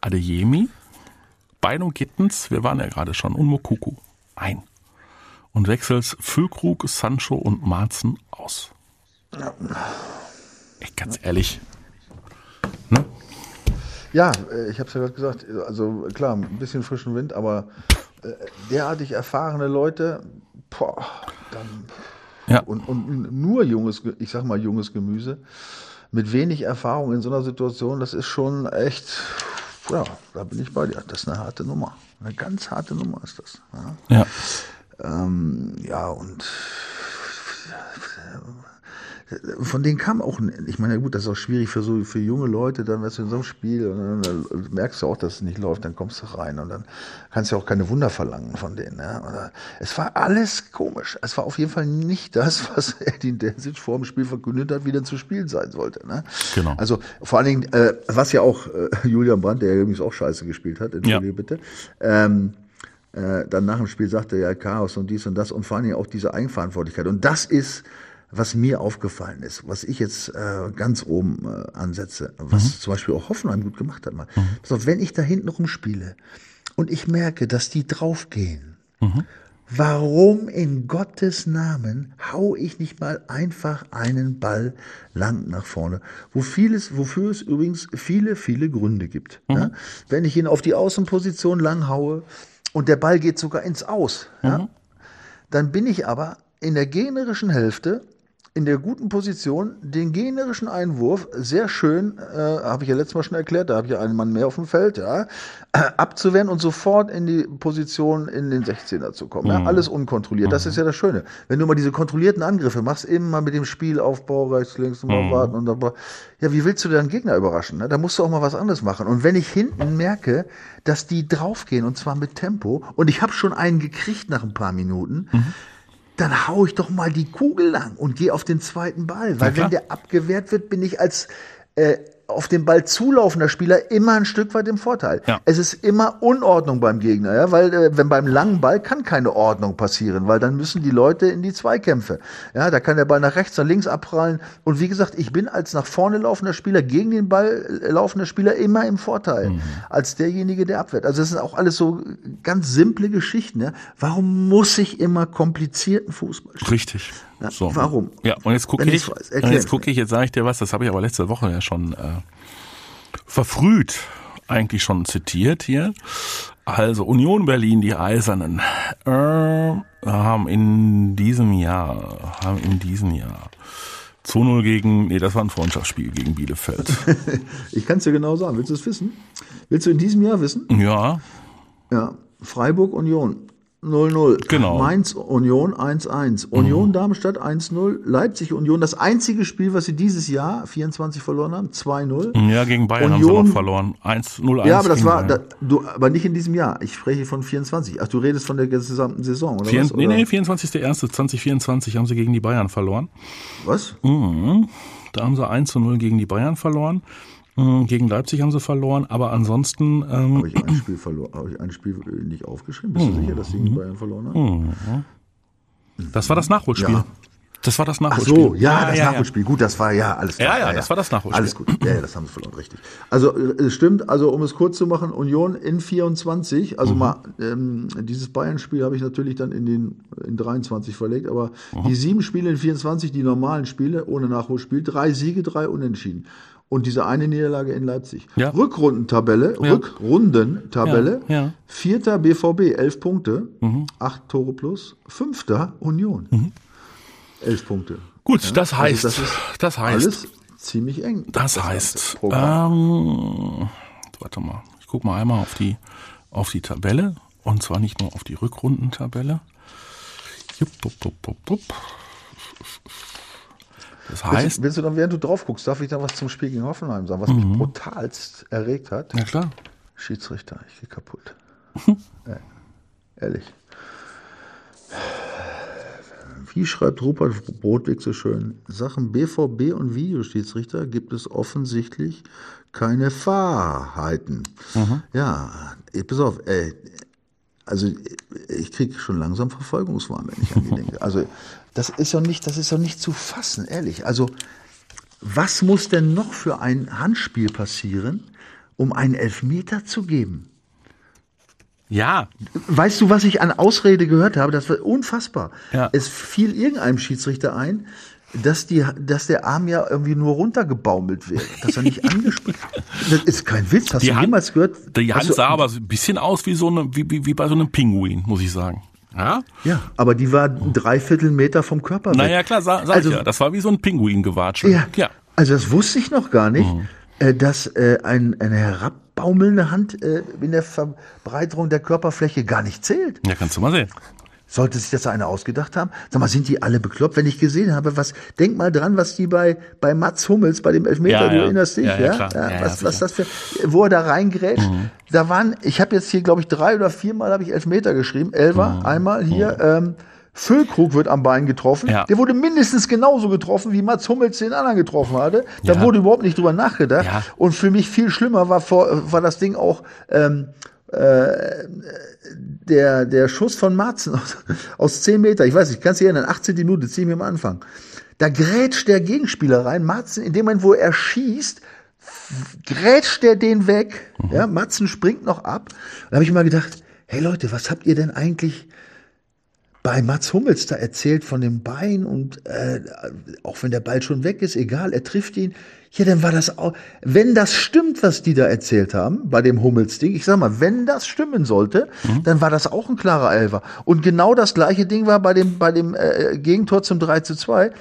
[SPEAKER 2] Adeyemi, Beino Gittens, wir waren ja gerade schon, und Mokuku ein. Und wechselst Füllkrug, Sancho und Marzen aus. Ja. Echt ganz ehrlich.
[SPEAKER 3] Ne? Ja, äh, ich habe es ja gerade gesagt, also klar, ein bisschen frischen Wind, aber äh, derartig erfahrene Leute, boah, dann ja. Und, und nur junges, ich sag mal junges Gemüse mit wenig Erfahrung in so einer Situation, das ist schon echt, ja, da bin ich bei dir. Das ist eine harte Nummer. Eine ganz harte Nummer ist das. Ja, ja. Ähm, ja und von denen kam auch, ich meine, gut, das ist auch schwierig für so für junge Leute, dann weißt du in so einem Spiel und dann, merkst du auch, dass es nicht läuft, dann kommst du rein und dann kannst du auch keine Wunder verlangen von denen. Ja. Es war alles komisch. Es war auf jeden Fall nicht das, was Edin Desic vor dem Spiel verkündet hat, wie denn zu spielen sein sollte. Ne? Genau. Also vor allen Dingen, äh, was ja auch äh, Julian Brandt, der übrigens auch scheiße gespielt hat, entschuldige ja. bitte, ähm, äh, dann nach dem Spiel sagte ja Chaos und dies und das und vor allen Dingen auch diese Eigenverantwortlichkeit. Und das ist was mir aufgefallen ist, was ich jetzt äh, ganz oben äh, ansetze, was mhm. zum Beispiel auch Hoffenheim gut gemacht hat. Mal. Mhm. Pass auf, wenn ich da hinten rumspiele und ich merke, dass die draufgehen, mhm. warum in Gottes Namen hau ich nicht mal einfach einen Ball lang nach vorne? Wo vieles, wofür es übrigens viele, viele Gründe gibt. Ja? Mhm. Wenn ich ihn auf die Außenposition lang haue und der Ball geht sogar ins Aus, ja? Mhm. dann bin ich aber in der gegnerischen Hälfte in der guten Position, den generischen Einwurf sehr schön, äh, habe ich ja letztes Mal schon erklärt, da habe ich ja einen Mann mehr auf dem Feld, ja, äh, abzuwehren und sofort in die Position in den 16er zu kommen. Mhm. Ja, alles unkontrolliert. Mhm. Das ist ja das Schöne. Wenn du mal diese kontrollierten Angriffe machst, immer mit dem Spielaufbau rechts, links, mal mhm. warten und dann, ja, wie willst du deinen Gegner überraschen? Ne? Da musst du auch mal was anderes machen. Und wenn ich hinten merke, dass die draufgehen und zwar mit Tempo und ich habe schon einen gekriegt nach ein paar Minuten, mhm dann hau ich doch mal die Kugel lang und gehe auf den zweiten Ball. Weil wenn der abgewehrt wird, bin ich als äh, auf den Ball zulaufender Spieler immer ein Stück weit im Vorteil. Ja. Es ist immer Unordnung beim Gegner, ja, weil äh, wenn beim langen Ball kann keine Ordnung passieren, weil dann müssen die Leute in die Zweikämpfe. Ja, da kann der Ball nach rechts, nach links abprallen und wie gesagt, ich bin als nach vorne laufender Spieler gegen den Ball äh, laufender Spieler immer im Vorteil mhm. als derjenige, der abwehrt. Also das sind auch alles so ganz simple Geschichten, ja. Warum muss ich immer komplizierten Fußball spielen?
[SPEAKER 2] Richtig.
[SPEAKER 3] Ja, so. Warum?
[SPEAKER 2] Ja, und jetzt gucke ich, weiß, jetzt gucke ich, jetzt sage ich dir was, das habe ich aber letzte Woche ja schon äh, verfrüht eigentlich schon zitiert hier. Also Union Berlin, die Eisernen, äh, haben in diesem Jahr, haben in diesem Jahr 2-0 gegen, nee, das war ein Freundschaftsspiel gegen Bielefeld.
[SPEAKER 3] ich kann es dir genau sagen. Willst du es wissen? Willst du in diesem Jahr wissen?
[SPEAKER 2] Ja.
[SPEAKER 3] Ja, Freiburg Union 0-0.
[SPEAKER 2] Genau.
[SPEAKER 3] Mainz Union 1-1. Union mhm. Darmstadt 1-0. Leipzig Union. Das einzige Spiel, was sie dieses Jahr 24 verloren haben, 2-0.
[SPEAKER 2] Ja, gegen Bayern Union, haben sie noch verloren. 1-0-1.
[SPEAKER 3] Ja, aber das war, da, du, aber nicht in diesem Jahr. Ich spreche von 24. Ach, du redest von der gesamten Saison, oder
[SPEAKER 2] Vier, was? Nee, nee, 24.01.2024 haben sie gegen die Bayern verloren.
[SPEAKER 3] Was?
[SPEAKER 2] Mhm. Da haben sie 1-0 gegen die Bayern verloren. Hm, gegen Leipzig haben sie verloren, aber ansonsten.
[SPEAKER 3] Ähm, habe ich ein Spiel verloren? Habe ich ein Spiel nicht aufgeschrieben? Bist du sicher, dass sie gegen Bayern verloren haben?
[SPEAKER 2] Das war das Nachholspiel. Ja. Das war das Nachholspiel.
[SPEAKER 3] Ach so, ja, ja das ja, Nachholspiel. Gut, das war ja alles.
[SPEAKER 2] Ja, ja, ja, das war das Nachholspiel.
[SPEAKER 3] Alles gut. Ja, ja, das haben sie verloren, richtig. Also äh, es stimmt. Also um es kurz zu machen, Union in 24. Also mhm. mal ähm, dieses Bayern-Spiel habe ich natürlich dann in den in 23 verlegt. Aber mhm. die sieben Spiele in 24, die normalen Spiele ohne Nachholspiel, drei Siege, drei Unentschieden und diese eine Niederlage in Leipzig. Ja. Rückrundentabelle, ja. Rückrundentabelle, ja. Vierter BVB, elf Punkte, mhm. acht Tore plus, fünfter Union, mhm. elf Punkte.
[SPEAKER 2] Gut, das heißt, also das, das, heißt, alles
[SPEAKER 3] ziemlich eng.
[SPEAKER 2] Das, das heißt, ähm, warte mal, ich guck mal einmal auf die, auf die Tabelle und zwar nicht nur auf die Rückrundentabelle. Jupp, bup, bup, bup, bup.
[SPEAKER 3] Das heißt. Willst, willst, du dann, während du drauf guckst, darf ich da was zum Spiel gegen Hoffenheim sagen, was mhm. mich brutalst erregt hat?
[SPEAKER 2] Ja, klar.
[SPEAKER 3] Schiedsrichter, ich gehe kaputt. ja, ehrlich. Wie schreibt Rupert Brotweg so schön? Sachen BVB und Videoschiedsrichter gibt es offensichtlich keine Wahrheiten. Mhm. Ja, pass auf, ey, also ich kriege schon langsam Verfolgungswahn, wenn ich an die denke. Also das ist ja nicht, das ist ja nicht zu fassen, ehrlich. Also was muss denn noch für ein Handspiel passieren, um einen Elfmeter zu geben?
[SPEAKER 2] Ja.
[SPEAKER 3] Weißt du, was ich an Ausrede gehört habe? Das war unfassbar.
[SPEAKER 2] Ja.
[SPEAKER 3] Es fiel irgendeinem Schiedsrichter ein, dass, die, dass der Arm ja irgendwie nur runtergebaumelt wird, dass er nicht angesprochen Das ist kein Witz. Hast
[SPEAKER 2] Die
[SPEAKER 3] du
[SPEAKER 2] Hand-
[SPEAKER 3] jemals gehört?
[SPEAKER 2] Die Hand sah aber ein bisschen aus wie so eine, wie, wie, wie bei so einem Pinguin, muss ich sagen. Ja?
[SPEAKER 3] Ja, aber die war dreiviertel Meter vom Körper weg.
[SPEAKER 2] Naja, klar, sag, sag
[SPEAKER 3] Also-
[SPEAKER 2] ja. Das war wie so ein Pinguin-Gewatsch.
[SPEAKER 3] Ja.
[SPEAKER 2] ja.
[SPEAKER 3] Also das wusste ich noch gar nicht,
[SPEAKER 2] Mhm.
[SPEAKER 3] äh, dass äh, ein, eine herabbaumelnde Hand äh, in der Verbreiterung der Körperfläche gar nicht zählt.
[SPEAKER 2] Ja, kannst du mal sehen.
[SPEAKER 3] Sollte sich das einer ausgedacht haben? Sag mal, sind die alle bekloppt? Wenn ich gesehen habe, was, denk mal dran, was die bei, bei Mats Hummels, bei dem Elfmeter,
[SPEAKER 2] Ja,
[SPEAKER 3] du
[SPEAKER 2] ja.
[SPEAKER 3] erinnerst dich,
[SPEAKER 2] Ja,
[SPEAKER 3] ja?
[SPEAKER 2] ja. Ja,
[SPEAKER 3] was, was das für, wo er da reingrätscht. Da waren, ich habe jetzt hier, glaube ich, drei oder viermal habe ich Elfmeter geschrieben. Elfer, einmal hier, ähm, Füllkrug wird am Bein getroffen.
[SPEAKER 2] Ja.
[SPEAKER 3] Der wurde mindestens genauso getroffen, wie Mats Hummels den anderen getroffen hatte. Da
[SPEAKER 2] Ja.
[SPEAKER 3] wurde überhaupt nicht drüber nachgedacht.
[SPEAKER 2] Ja.
[SPEAKER 3] Und für mich viel schlimmer war, vor, war das Ding auch, ähm, der, der Schuss von Marzen aus, aus 10 Meter, ich weiß nicht, kannst du erinnern, 18. Minute, ziemlich am Anfang. Da grätscht der Gegenspieler rein, Marzen, in dem Moment, wo er schießt, grätscht der den weg, ja, Matzen springt noch ab. Da habe ich mal gedacht, hey Leute, was habt ihr denn eigentlich bei Mats Hummels da erzählt von dem Bein und äh, auch wenn der Ball schon weg ist, egal, er trifft ihn. Ja, dann war das auch, wenn das stimmt, was die da erzählt haben, bei dem Hummels-Ding, ich sag mal, wenn das stimmen sollte, dann war das auch ein klarer Elfer. Und genau das gleiche Ding war bei dem, bei dem äh, Gegentor zum 3 zu 2.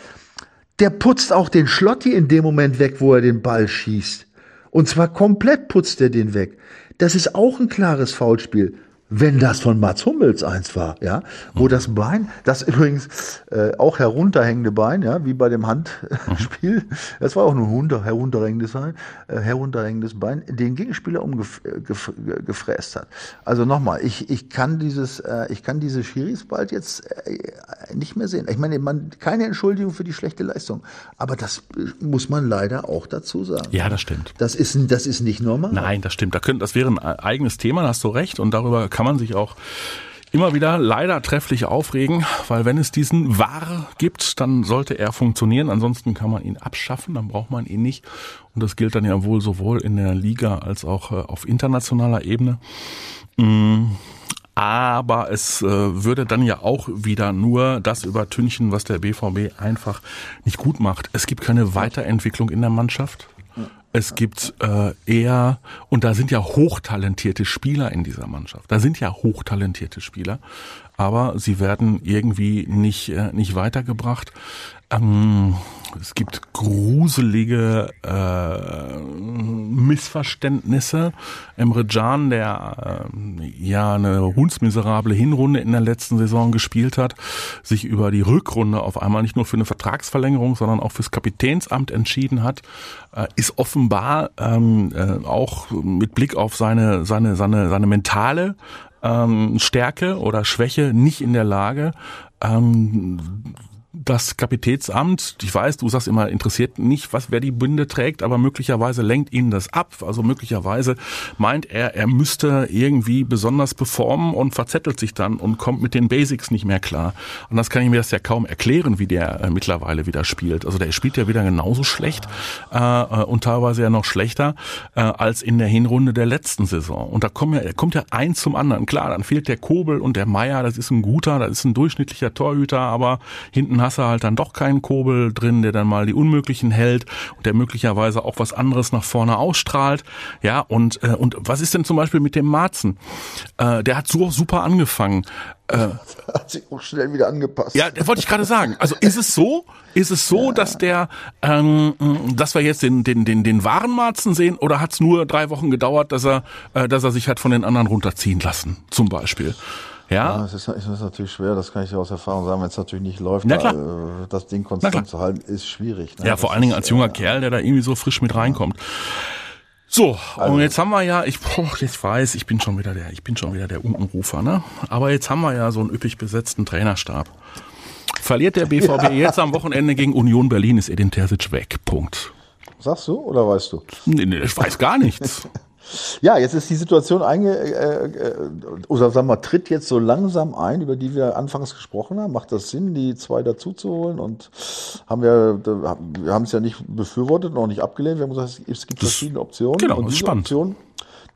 [SPEAKER 3] Der putzt auch den Schlotti in dem Moment weg, wo er den Ball schießt. Und zwar komplett putzt er den weg. Das ist auch ein klares Foulspiel. Wenn das von Mats Hummels eins war, ja, wo das Bein, das übrigens äh, auch herunterhängende Bein, ja, wie bei dem Handspiel, das war auch nur ein runter, herunterhängendes Bein, äh, herunterhängendes Bein, den Gegenspieler umgefräst hat. Also nochmal, ich, ich kann dieses, äh, ich kann diese Schiris bald jetzt äh, nicht mehr sehen. Ich meine, man, keine Entschuldigung für die schlechte Leistung, aber das äh, muss man leider auch dazu sagen.
[SPEAKER 2] Ja, das stimmt.
[SPEAKER 3] Das ist, das ist nicht normal.
[SPEAKER 2] Nein, das stimmt. Da könnt, das wäre ein eigenes Thema, da hast du recht. Und darüber kann man sich auch immer wieder leider trefflich aufregen, weil wenn es diesen War gibt, dann sollte er funktionieren. Ansonsten kann man ihn abschaffen, dann braucht man ihn nicht. Und das gilt dann ja wohl sowohl in der Liga als auch äh, auf internationaler Ebene. Mm, Aber es äh, würde dann ja auch wieder nur das übertünchen, was der BVB einfach nicht gut macht. Es gibt keine Weiterentwicklung in der Mannschaft. Es gibt äh, eher, und da sind ja hochtalentierte Spieler in dieser Mannschaft. Da sind ja hochtalentierte Spieler, aber sie werden irgendwie nicht, äh, nicht weitergebracht. Ähm, es gibt gruselige äh, Missverständnisse. Emre Can, der äh, ja eine hundsmiserable Hinrunde in der letzten Saison gespielt hat, sich über die Rückrunde auf einmal nicht nur für eine Vertragsverlängerung, sondern auch fürs Kapitänsamt entschieden hat, äh, ist offenbar ähm, äh, auch mit Blick auf seine seine seine seine mentale ähm, Stärke oder Schwäche nicht in der Lage, ähm, das Kapitänsamt, ich weiß, du sagst immer, interessiert nicht, was wer die Binde trägt, aber möglicherweise lenkt ihn das ab. Also möglicherweise meint er, er müsste irgendwie besonders performen und verzettelt sich dann und kommt mit den Basics nicht mehr klar. Und das kann ich mir das ja kaum erklären, wie der äh, mittlerweile wieder spielt. Also der spielt ja wieder genauso schlecht äh, äh, und teilweise ja noch schlechter äh, als in der Hinrunde der letzten Saison. Und da kommt ja, kommt ja eins zum anderen. Klar, dann fehlt der Kobel und der Meier, das ist ein guter, das ist ein durchschnittlicher Torhüter, aber hinten hast du halt dann doch keinen Kobel drin, der dann mal die Unmöglichen hält und der möglicherweise auch was anderes nach vorne ausstrahlt. Ja, und, äh, und was ist denn zum Beispiel mit dem Marzen? Äh, der hat so super angefangen. Äh,
[SPEAKER 3] Hat sich auch schnell wieder angepasst.
[SPEAKER 2] ja, das wollte ich gerade sagen. Also ist es so, ist es so, dass der, ähm, dass wir jetzt den den den den wahren Marzen sehen, oder hat es nur drei Wochen gedauert, dass er, äh, dass er sich hat von den anderen runterziehen lassen, zum Beispiel?
[SPEAKER 3] Ja,
[SPEAKER 2] Ja,
[SPEAKER 3] es ist, es ist natürlich schwer, das kann ich aus Erfahrung sagen, wenn es natürlich nicht läuft,
[SPEAKER 2] Na
[SPEAKER 3] da,
[SPEAKER 2] klar.
[SPEAKER 3] äh, das Ding konstant zu halten, ist schwierig. Ne?
[SPEAKER 2] ja,
[SPEAKER 3] Das
[SPEAKER 2] vor allen Dingen als junger
[SPEAKER 3] äh,
[SPEAKER 2] Kerl, der da irgendwie so frisch mit reinkommt. So,
[SPEAKER 3] Also
[SPEAKER 2] und jetzt haben wir ja, ich, boah, jetzt weiß, ich bin schon wieder der, ich bin schon wieder der Unkenrufer, ne? Aber jetzt haben wir ja so einen üppig besetzten Trainerstab. Verliert der BVB jetzt am Wochenende gegen Union Berlin, ist Edin Terzic weg. Punkt.
[SPEAKER 3] Sagst du oder weißt du?
[SPEAKER 2] Nee, nee, ich weiß gar nichts.
[SPEAKER 3] Ja, jetzt ist die Situation einge, äh, äh, oder sagen wir, tritt jetzt so langsam ein, über die wir anfangs gesprochen haben. Macht das Sinn, die zwei dazuzuholen? Und haben wir, wir haben es ja nicht befürwortet, noch nicht abgelehnt. Wir haben gesagt, es gibt verschiedene Optionen.
[SPEAKER 2] Genau,
[SPEAKER 3] und diese
[SPEAKER 2] spannend.
[SPEAKER 3] Option,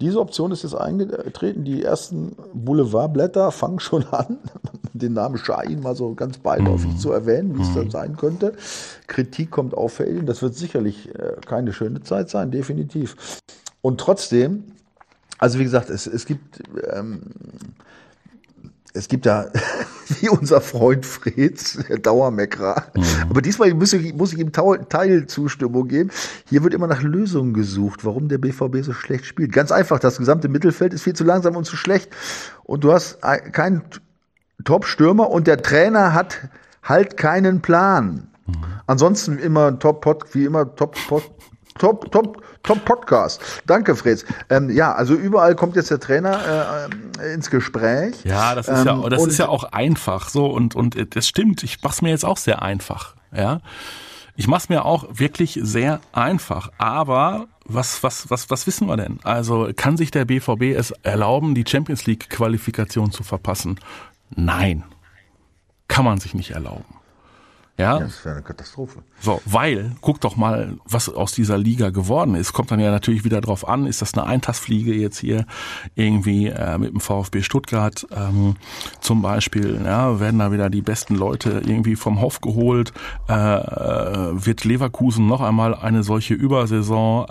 [SPEAKER 3] diese Option ist jetzt eingetreten. Die ersten Boulevardblätter fangen schon an, den Namen Schein mal so ganz beiläufig
[SPEAKER 2] Mhm.
[SPEAKER 3] zu erwähnen, wie es dann sein könnte. Kritik kommt auffällig. Das wird sicherlich äh, keine schöne Zeit sein, definitiv. Und trotzdem, also wie gesagt, es, es gibt ähm, es gibt da, wie unser Freund Fritz, der Dauermeckerer. Aber diesmal muss ich, muss ich ihm Teilzustimmung geben. Hier wird immer nach Lösungen gesucht, warum der BVB so schlecht spielt. Ganz einfach, das gesamte Mittelfeld ist viel zu langsam und zu schlecht. Und du hast ein- keinen Top-Stürmer und der Trainer hat halt keinen Plan. Ansonsten immer Top Pod, wie immer Top Pod, Top Top Top Podcast. Danke, Fritz. Ähm, ja, also überall kommt jetzt der Trainer äh, ins Gespräch.
[SPEAKER 2] Ja, das ist
[SPEAKER 3] Ähm,
[SPEAKER 2] ja, das
[SPEAKER 3] und-
[SPEAKER 2] ist ja auch einfach so und und das stimmt. Ich mach's mir jetzt auch sehr einfach, ja. Ich mach's mir auch wirklich sehr einfach. Aber was was was was wissen wir denn? Also kann sich der BVB es erlauben, die Champions League Qualifikation zu verpassen? Nein, kann man sich nicht erlauben. Ja,
[SPEAKER 3] Das wäre eine Katastrophe.
[SPEAKER 2] so, weil, guck doch mal, was aus dieser Liga geworden ist. Kommt dann ja natürlich wieder drauf an, ist das eine Eintastfliege jetzt hier irgendwie äh, mit dem VfB Stuttgart ähm, zum Beispiel, ja, werden da wieder die besten Leute irgendwie vom Hof geholt, äh, äh, wird Leverkusen noch einmal eine solche Übersaison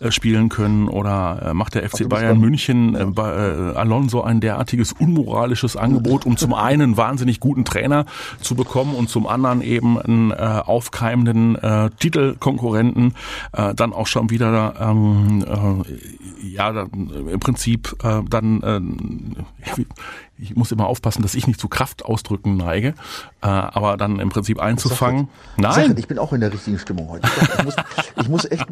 [SPEAKER 2] äh, spielen können oder äh, macht der FC
[SPEAKER 3] bist
[SPEAKER 2] Bayern München äh, bei Alonso ein derartiges unmoralisches Angebot, um zum einen wahnsinnig guten Trainer zu bekommen und zum anderen eben einen äh, aufkeimenden äh, Titelkonkurrenten, äh, dann auch schon wieder ähm, äh, ja dann, im Prinzip äh, dann äh, ich muss immer aufpassen, dass ich nicht zu Kraftausdrücken neige, äh, aber dann im Prinzip einzufangen. Nein,
[SPEAKER 3] ich bin auch in der richtigen Stimmung heute. Ich muss, ich muss echt,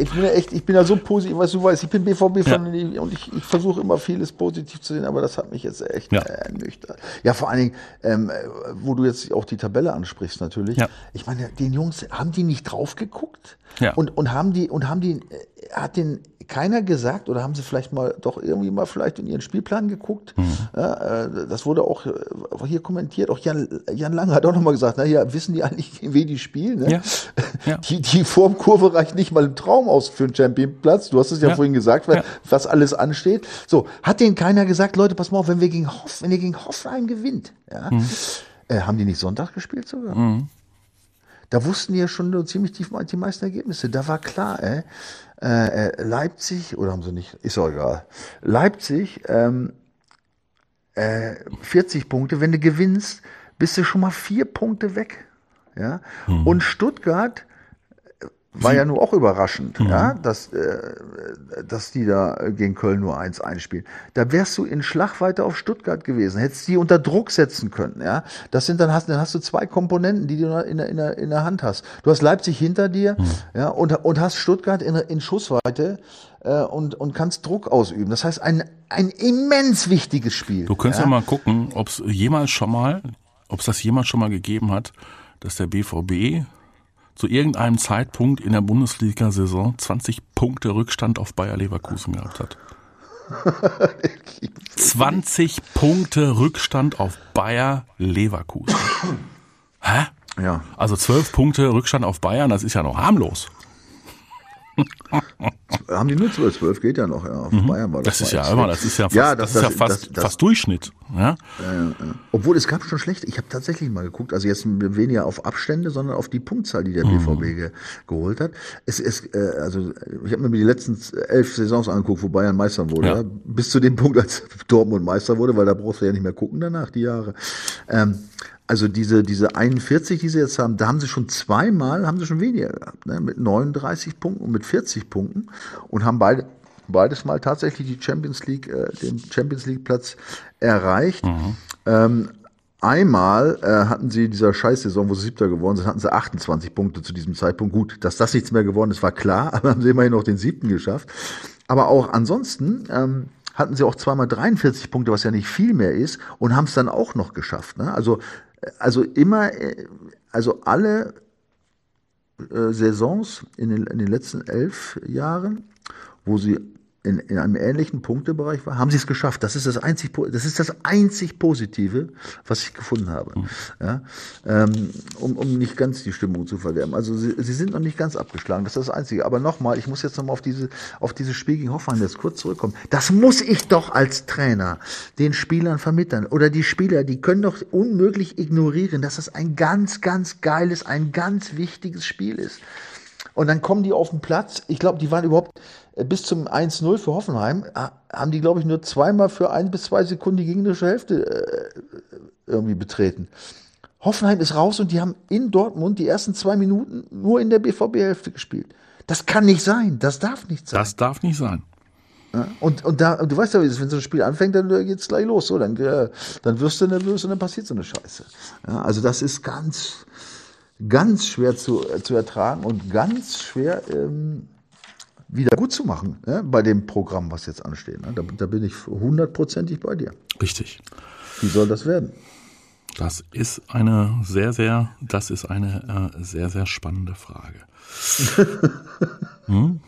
[SPEAKER 3] ich bin ja echt, ich bin ja so positiv, was du weißt, ich bin BVB von und ich, ich versuche immer vieles positiv zu sehen, aber das hat mich jetzt echt
[SPEAKER 2] Ja.
[SPEAKER 3] äh, ernüchtert. Ja, vor allen Dingen, ähm, wo du jetzt auch die Tabelle ansprichst, natürlich.
[SPEAKER 2] Ja.
[SPEAKER 3] Ich meine, den Jungs, haben die nicht drauf geguckt?
[SPEAKER 2] Ja.
[SPEAKER 3] Und, und haben die, und haben die, äh, hat den keiner gesagt oder haben sie vielleicht mal doch irgendwie mal vielleicht in ihren Spielplan geguckt?
[SPEAKER 2] Mhm.
[SPEAKER 3] Ja, äh, das wurde auch äh, hier kommentiert. Auch Jan, Jan Lange hat auch nochmal gesagt, na ja, wissen die eigentlich, wie die spielen? Ne?
[SPEAKER 2] Ja. Ja.
[SPEAKER 3] Die, die Formkurve reicht nicht mal im Traum aus für einen Championplatz. Du hast es ja, vorhin gesagt, was alles ansteht. So, hat denen keiner gesagt, Leute, pass mal auf, wenn wir gegen Hoff, wenn ihr gegen Hoffenheim gewinnt, ja,
[SPEAKER 2] Mhm.
[SPEAKER 3] äh, haben die nicht Sonntag gespielt sogar? Da wussten die ja schon so ziemlich die, die meisten Ergebnisse. Da war klar, ey, äh, äh, Leipzig, oder haben sie nicht, ist auch egal. Leipzig, ähm, äh, 40 Punkte, wenn du gewinnst, bist du schon mal vier Punkte weg. Ja? Und Stuttgart äh, war ja nur auch überraschend, ja, dass, äh, dass die da gegen Köln nur 1 einspielen. Da wärst du in Schlagweite auf Stuttgart gewesen, hättest die unter Druck setzen können, ja. Das sind dann hast, dann hast du zwei Komponenten, die du in der, in der, in der Hand hast. Du hast Leipzig hinter dir, ja, und, und hast Stuttgart in, in Schussweite äh, und, und kannst Druck ausüben. Das heißt, ein, ein immens wichtiges Spiel.
[SPEAKER 2] Du könntest ja, mal gucken, ob es jemals schon mal, ob es das jemals schon mal gegeben hat, dass der BVB zu irgendeinem Zeitpunkt in der Bundesliga-Saison 20 Punkte Rückstand auf Bayer Leverkusen gehabt hat. 20 Punkte Rückstand auf Bayer Leverkusen. Hä?
[SPEAKER 3] Ja.
[SPEAKER 2] Also 12 Punkte Rückstand auf Bayern, das ist ja noch harmlos.
[SPEAKER 3] Haben die nur 12, 12 geht ja noch, ja. Auf Bayern war das.
[SPEAKER 2] Mhm. Das ist ja immer, das ist ja fast,
[SPEAKER 3] Ja,
[SPEAKER 2] das,
[SPEAKER 3] das-
[SPEAKER 2] ist ja
[SPEAKER 3] das-
[SPEAKER 2] fast,
[SPEAKER 3] das- das-
[SPEAKER 2] fast Durchschnitt. Ja?
[SPEAKER 3] Obwohl es gab schon schlecht. Ich habe tatsächlich mal geguckt, also jetzt weniger auf Abstände, sondern auf die Punktzahl, die der
[SPEAKER 2] Mhm.
[SPEAKER 3] BVB ge geholt hat. Es ist, äh, also ich habe mir die letzten elf Saisons angeguckt, wo Bayern Meister wurde,
[SPEAKER 2] Ja.
[SPEAKER 3] ja. bis zu dem Punkt, als Dortmund Meister wurde, weil da brauchst du ja nicht mehr gucken danach, die Jahre. Ähm, also diese, diese 41, die sie jetzt haben, da haben sie schon zweimal, haben sie schon weniger gehabt, ne? mit 39 Punkten und mit 40 Punkten und haben beide beides mal tatsächlich die Champions League, äh, den Champions League Platz erreicht. Ähm, einmal äh, hatten sie in dieser Scheißsaison, wo sie Siebter geworden sind, hatten sie 28 Punkte zu diesem Zeitpunkt. Gut, dass das nichts mehr geworden ist, war klar, aber haben sie immerhin noch den siebten geschafft. Aber auch ansonsten ähm, hatten sie auch zweimal 43 Punkte, was ja nicht viel mehr ist, und haben es dann auch noch geschafft. Ne? Also, also immer, äh, also alle äh, Saisons in den, in den letzten elf Jahren, wo sie in, in einem ähnlichen Punktebereich war, haben sie es geschafft. Das ist das einzig, das ist das einzig Positive, was ich gefunden habe. Mhm. Ja, ähm, um, um nicht ganz die Stimmung zu verderben. Also sie, sie sind noch nicht ganz abgeschlagen. Das ist das Einzige. Aber nochmal, ich muss jetzt nochmal auf diese, auf dieses Spiel gegen Hoffmann jetzt kurz zurückkommen. Das muss ich doch als Trainer den Spielern vermitteln. Oder die Spieler, die können doch unmöglich ignorieren, dass das ein ganz, ganz geiles, ein ganz wichtiges Spiel ist. Und dann kommen die auf den Platz. Ich glaube, die waren überhaupt bis zum 1-0 für Hoffenheim, haben die, glaube ich, nur zweimal für ein bis zwei Sekunden die gegnerische Hälfte äh, irgendwie betreten. Hoffenheim ist raus und die haben in Dortmund die ersten zwei Minuten nur in der BVB-Hälfte gespielt. Das kann nicht sein. Das darf nicht sein.
[SPEAKER 2] Das darf nicht sein.
[SPEAKER 3] Ja, und, und da, du weißt ja, wenn so ein Spiel anfängt, dann äh, geht's gleich los. So, dann, dann wirst du nervös und dann passiert so eine Scheiße. Ja, also das ist ganz, ganz schwer zu, zu ertragen und ganz schwer ähm, wieder gut zu machen ja, bei dem Programm, was jetzt ansteht. Ne? Da, da bin ich hundertprozentig bei dir.
[SPEAKER 2] Richtig.
[SPEAKER 3] Wie soll das werden?
[SPEAKER 2] Das ist eine sehr, sehr, das ist eine äh, sehr, sehr spannende Frage.
[SPEAKER 3] hm?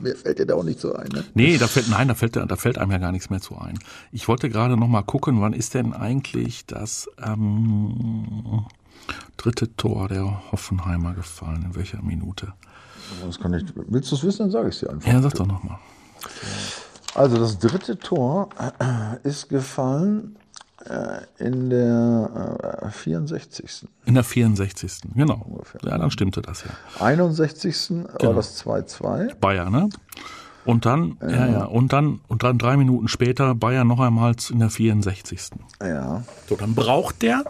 [SPEAKER 3] Mir fällt dir da auch nicht so ein. Ne?
[SPEAKER 2] Nee, da fällt, nein, da fällt, da fällt einem ja gar nichts mehr zu ein. Ich wollte gerade noch mal gucken, wann ist denn eigentlich das ähm, dritte Tor der Hoffenheimer gefallen? In welcher Minute?
[SPEAKER 3] Das kann ich, willst du es wissen, dann sage ich es dir einfach.
[SPEAKER 2] Ja, sag doch nochmal.
[SPEAKER 3] Also das dritte Tor ist gefallen äh, in der 64.
[SPEAKER 2] Äh, in der 64. Genau. Ungefähr. Ja, dann stimmte das ja.
[SPEAKER 3] 61. Genau. war das 2-2.
[SPEAKER 2] Bayern, ne? Und dann, ja. ja, ja, und dann, und dann drei Minuten später Bayern noch einmal in der 64.
[SPEAKER 3] Ja.
[SPEAKER 2] So, dann braucht der,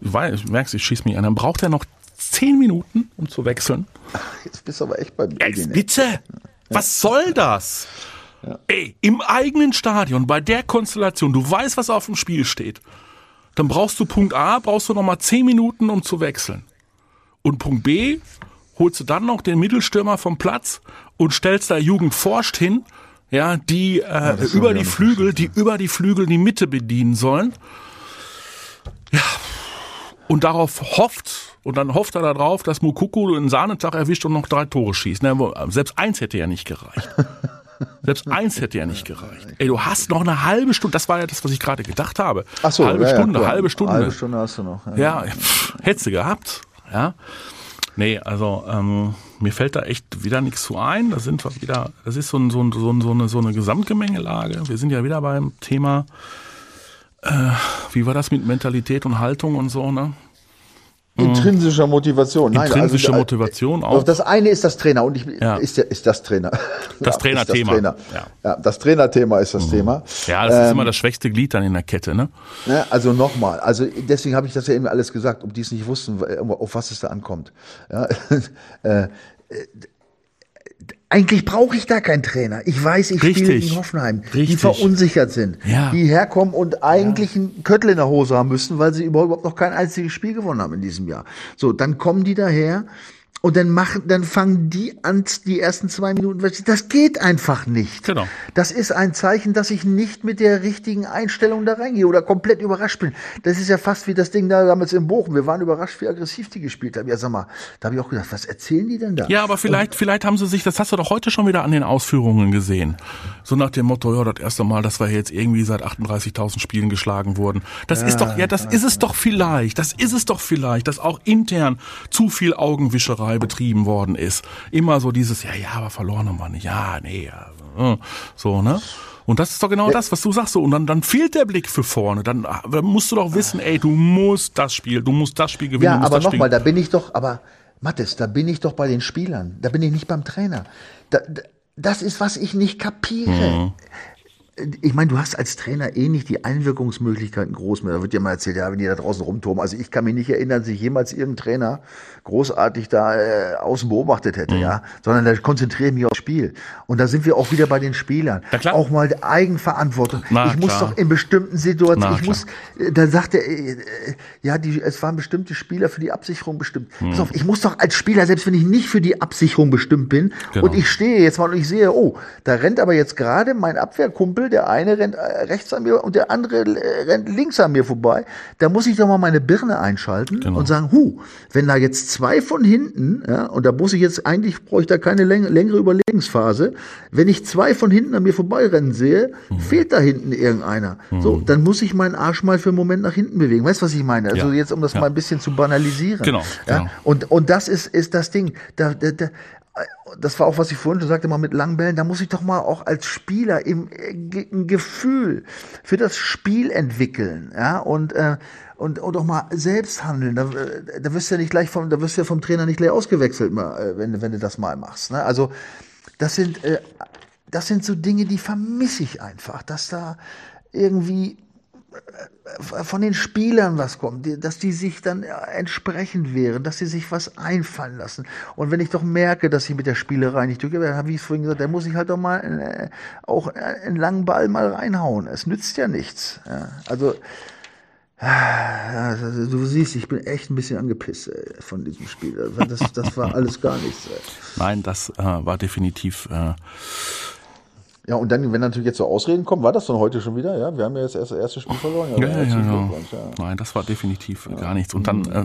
[SPEAKER 2] weil, merkst ich schieß mich an, dann braucht er noch zehn Minuten, um zu wechseln.
[SPEAKER 3] Jetzt bist du aber echt beim
[SPEAKER 2] Ey, Bitte? Ja. Was soll das? Ja. Ey, im eigenen Stadion, bei der Konstellation, du weißt, was auf dem Spiel steht. Dann brauchst du Punkt A, brauchst du nochmal zehn Minuten, um zu wechseln. Und Punkt B, holst du dann noch den Mittelstürmer vom Platz und stellst da Jugend forscht hin, ja, die äh, ja, über die Flügel, die über die Flügel die Mitte bedienen sollen. Ja. Und darauf hofft und dann hofft er darauf, dass Mukuku einen Sahnetag erwischt und noch drei Tore schießt. Selbst eins hätte ja nicht gereicht. Selbst eins hätte ja nicht gereicht. Ey, du hast noch eine halbe Stunde, das war ja das, was ich gerade gedacht habe.
[SPEAKER 3] Ach so,
[SPEAKER 2] halbe
[SPEAKER 3] ja,
[SPEAKER 2] Stunde,
[SPEAKER 3] ja,
[SPEAKER 2] halbe Stunde.
[SPEAKER 3] Halbe Stunde hast du noch.
[SPEAKER 2] Ja, ja pff, hättest du gehabt. Ja. Nee, also ähm, mir fällt da echt wieder nichts zu ein. Da sind wir wieder, das ist so, ein, so, ein, so, ein, so, eine, so eine Gesamtgemengelage. Wir sind ja wieder beim Thema, äh, wie war das mit Mentalität und Haltung und so, ne?
[SPEAKER 3] Intrinsischer Motivation.
[SPEAKER 2] Nein, Intrinsische also, Motivation auch.
[SPEAKER 3] Das eine ist das Trainer und ich, ja. ist, ist das Trainer.
[SPEAKER 2] Das ja, Trainerthema.
[SPEAKER 3] Trainer. Ja. ja. das Trainerthema ist das mhm. Thema.
[SPEAKER 2] Ja, das ähm, ist immer das schwächste Glied dann in der Kette, ne?
[SPEAKER 3] Ja, also nochmal, also deswegen habe ich das ja eben alles gesagt, ob die es nicht wussten, auf was es da ankommt. Ja, äh, eigentlich brauche ich da keinen Trainer. Ich weiß, ich Richtig. spiele gegen Hoffenheim, Richtig. die verunsichert sind, ja. die herkommen und eigentlich ja. einen Köttel in der Hose haben müssen, weil sie überhaupt noch kein einziges Spiel gewonnen haben in diesem Jahr. So, dann kommen die daher und dann machen, dann fangen die an, die ersten zwei Minuten. Das geht einfach nicht.
[SPEAKER 2] Genau.
[SPEAKER 3] Das ist ein Zeichen, dass ich nicht mit der richtigen Einstellung da reingehe oder komplett überrascht bin. Das ist ja fast wie das Ding da damals in Bochum. Wir waren überrascht, wie aggressiv die gespielt haben. Ja, sag mal, da habe ich auch gedacht, was erzählen die denn da?
[SPEAKER 2] Ja, aber vielleicht, und, vielleicht haben sie sich, das hast du doch heute schon wieder an den Ausführungen gesehen. So nach dem Motto, ja, das erste Mal, dass wir jetzt irgendwie seit 38.000 Spielen geschlagen wurden. Das ja, ist doch, ja, das ja, ist es doch vielleicht. Das ist es doch vielleicht, dass auch intern zu viel Augenwischerei Fußball betrieben worden ist. Immer so dieses, ja, ja, aber verloren haben wir nicht. Ja, nee, ja, äh, so, ne? Und das ist doch genau das, was du sagst. So. Und dann, dann fehlt der Blick für vorne. Dann, dann musst du doch wissen, ey, du musst das Spiel, du musst das Spiel gewinnen. Ja,
[SPEAKER 3] aber nochmal, da bin ich doch, aber Mathis, da bin ich doch bei den Spielern. Da bin ich nicht beim Trainer. Da, da, das ist, was ich nicht kapiere. Mhm ich meine, du hast als Trainer eh nicht die Einwirkungsmöglichkeiten groß mehr. Da wird dir mal erzählt, ja, wenn die da draußen rumturmen. Also ich kann mich nicht erinnern, dass ich jemals irgendeinen Trainer großartig da äh, außen beobachtet hätte, mhm. ja. Sondern da konzentriere ich mich aufs Spiel. Und da sind wir auch wieder bei den Spielern. Auch mal Eigenverantwortung. Na, ich muss klar. doch in bestimmten Situationen, Na, ich muss, äh, da sagt er, äh, ja, die, es waren bestimmte Spieler für die Absicherung bestimmt. Mhm. Pass auf, ich muss doch als Spieler, selbst wenn ich nicht für die Absicherung bestimmt bin, genau. und ich stehe jetzt mal und ich sehe, oh, da rennt aber jetzt gerade mein Abwehrkumpel Der eine rennt äh, rechts an mir und der andere äh, rennt links an mir vorbei. Da muss ich doch mal meine Birne einschalten genau. und sagen, hu, wenn da jetzt zwei von hinten, ja, und da muss ich jetzt eigentlich brauche ich da keine läng längere Überlegensphase, wenn ich zwei von hinten an mir vorbeirennen sehe, mhm. fehlt da hinten irgendeiner. Mhm. So, dann muss ich meinen Arsch mal für einen Moment nach hinten bewegen. Weißt du, was ich meine? Also ja. jetzt, um das ja. mal ein bisschen zu banalisieren.
[SPEAKER 2] Genau.
[SPEAKER 3] Genau. Und, und das ist, ist das Ding. Da, da, da, das war auch, was ich vorhin schon sagte, mal mit Langbällen, da muss ich doch mal auch als Spieler im, ein Gefühl für das Spiel entwickeln, ja, und, äh, und, und auch mal selbst handeln. Da, da wirst du ja nicht gleich vom, da wirst du ja vom Trainer nicht gleich ausgewechselt, mal, wenn, wenn du das mal machst, ne? Also, das sind, äh, das sind so Dinge, die vermisse ich einfach, dass da irgendwie von den Spielern was kommt, dass die sich dann entsprechend wehren, dass sie sich was einfallen lassen. Und wenn ich doch merke, dass ich mit der Spielerei nicht durchgehe, habe ich es vorhin gesagt, dann muss ich halt doch mal äh, auch einen langen Ball mal reinhauen. Es nützt ja nichts. Ja, also, also, du siehst, ich bin echt ein bisschen angepisst ey, von diesem Spiel. Das, das war alles gar nichts. Ey.
[SPEAKER 2] Nein, das äh, war definitiv äh,
[SPEAKER 3] ja, und dann, wenn natürlich jetzt so Ausreden kommen, war das dann heute schon wieder? Ja, wir haben ja jetzt erst das erste Spiel verloren.
[SPEAKER 2] Ja, ja, ja, ja. Nein, das war definitiv gar nichts. Und dann, äh,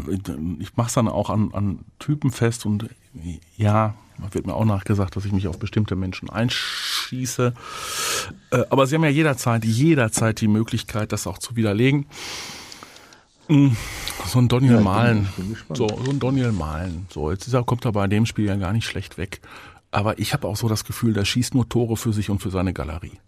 [SPEAKER 2] ich mache es dann auch an, an Typen fest und ja, wird mir auch nachgesagt, dass ich mich auf bestimmte Menschen einschieße. Äh, aber sie haben ja jederzeit, jederzeit die Möglichkeit, das auch zu widerlegen. Hm, so ein Daniel ja, Malen. So, so ein Daniel Malen. So, jetzt ist er, kommt er bei dem Spiel ja gar nicht schlecht weg. Aber ich habe auch so das Gefühl, der schießt nur Tore für sich und für seine Galerie.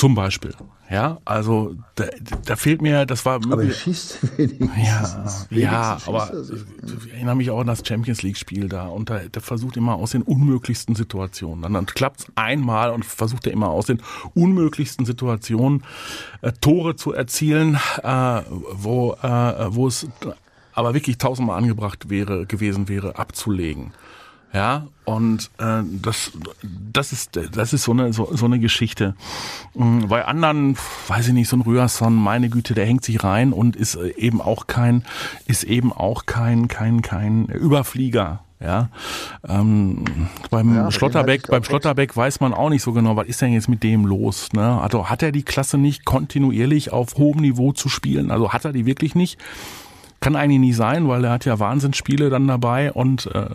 [SPEAKER 2] Zum Beispiel. Ja, also da, da fehlt mir, das war
[SPEAKER 3] Aber er schießt wenigstens.
[SPEAKER 2] Ja, ja aber ich erinnere mich auch an das Champions League-Spiel da und da, der versucht immer aus den unmöglichsten Situationen. Dann, dann klappt es einmal und versucht er immer aus den unmöglichsten Situationen äh, Tore zu erzielen, äh, wo, äh, wo es aber wirklich tausendmal angebracht wäre, gewesen wäre, abzulegen. Ja, und äh, das, das ist, das ist so eine, so, so eine Geschichte. Mhm, bei anderen, weiß ich nicht, so ein Rührson, meine Güte, der hängt sich rein und ist äh, eben auch kein, ist eben auch kein, kein, kein Überflieger. Ja, ähm, beim ja, Schlotterbeck, beim Schlotterbeck weiß man auch nicht so genau, was ist denn jetzt mit dem los? Ne? Also hat er die Klasse nicht kontinuierlich auf hohem Niveau zu spielen? Also hat er die wirklich nicht? Kann eigentlich nicht sein, weil er hat ja Wahnsinnsspiele dann dabei und äh,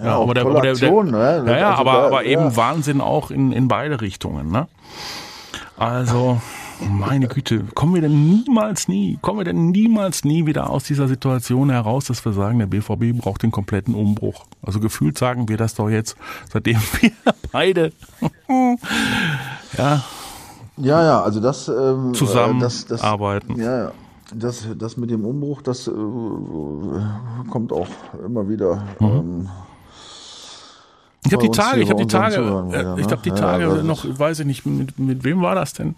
[SPEAKER 2] ja, ja aber der, aber der, der, ne? ja, ja, also aber, da, aber eben Wahnsinn auch in, in beide Richtungen, ne? Also, meine Güte, kommen wir denn niemals nie, kommen wir denn niemals nie wieder aus dieser Situation heraus, dass wir sagen, der BVB braucht den kompletten Umbruch. Also gefühlt sagen wir das doch jetzt, seitdem wir beide
[SPEAKER 3] ja ja, ja, also das
[SPEAKER 2] ähm, zusammenarbeiten.
[SPEAKER 3] Das, das, ja, ja das, das mit dem Umbruch, das äh, kommt auch immer wieder. Mhm. Ähm,
[SPEAKER 2] ich habe die Tage, ich habe die Tage, äh, ich habe die Tage ja, noch, weiß ich nicht, mit, mit wem war das denn?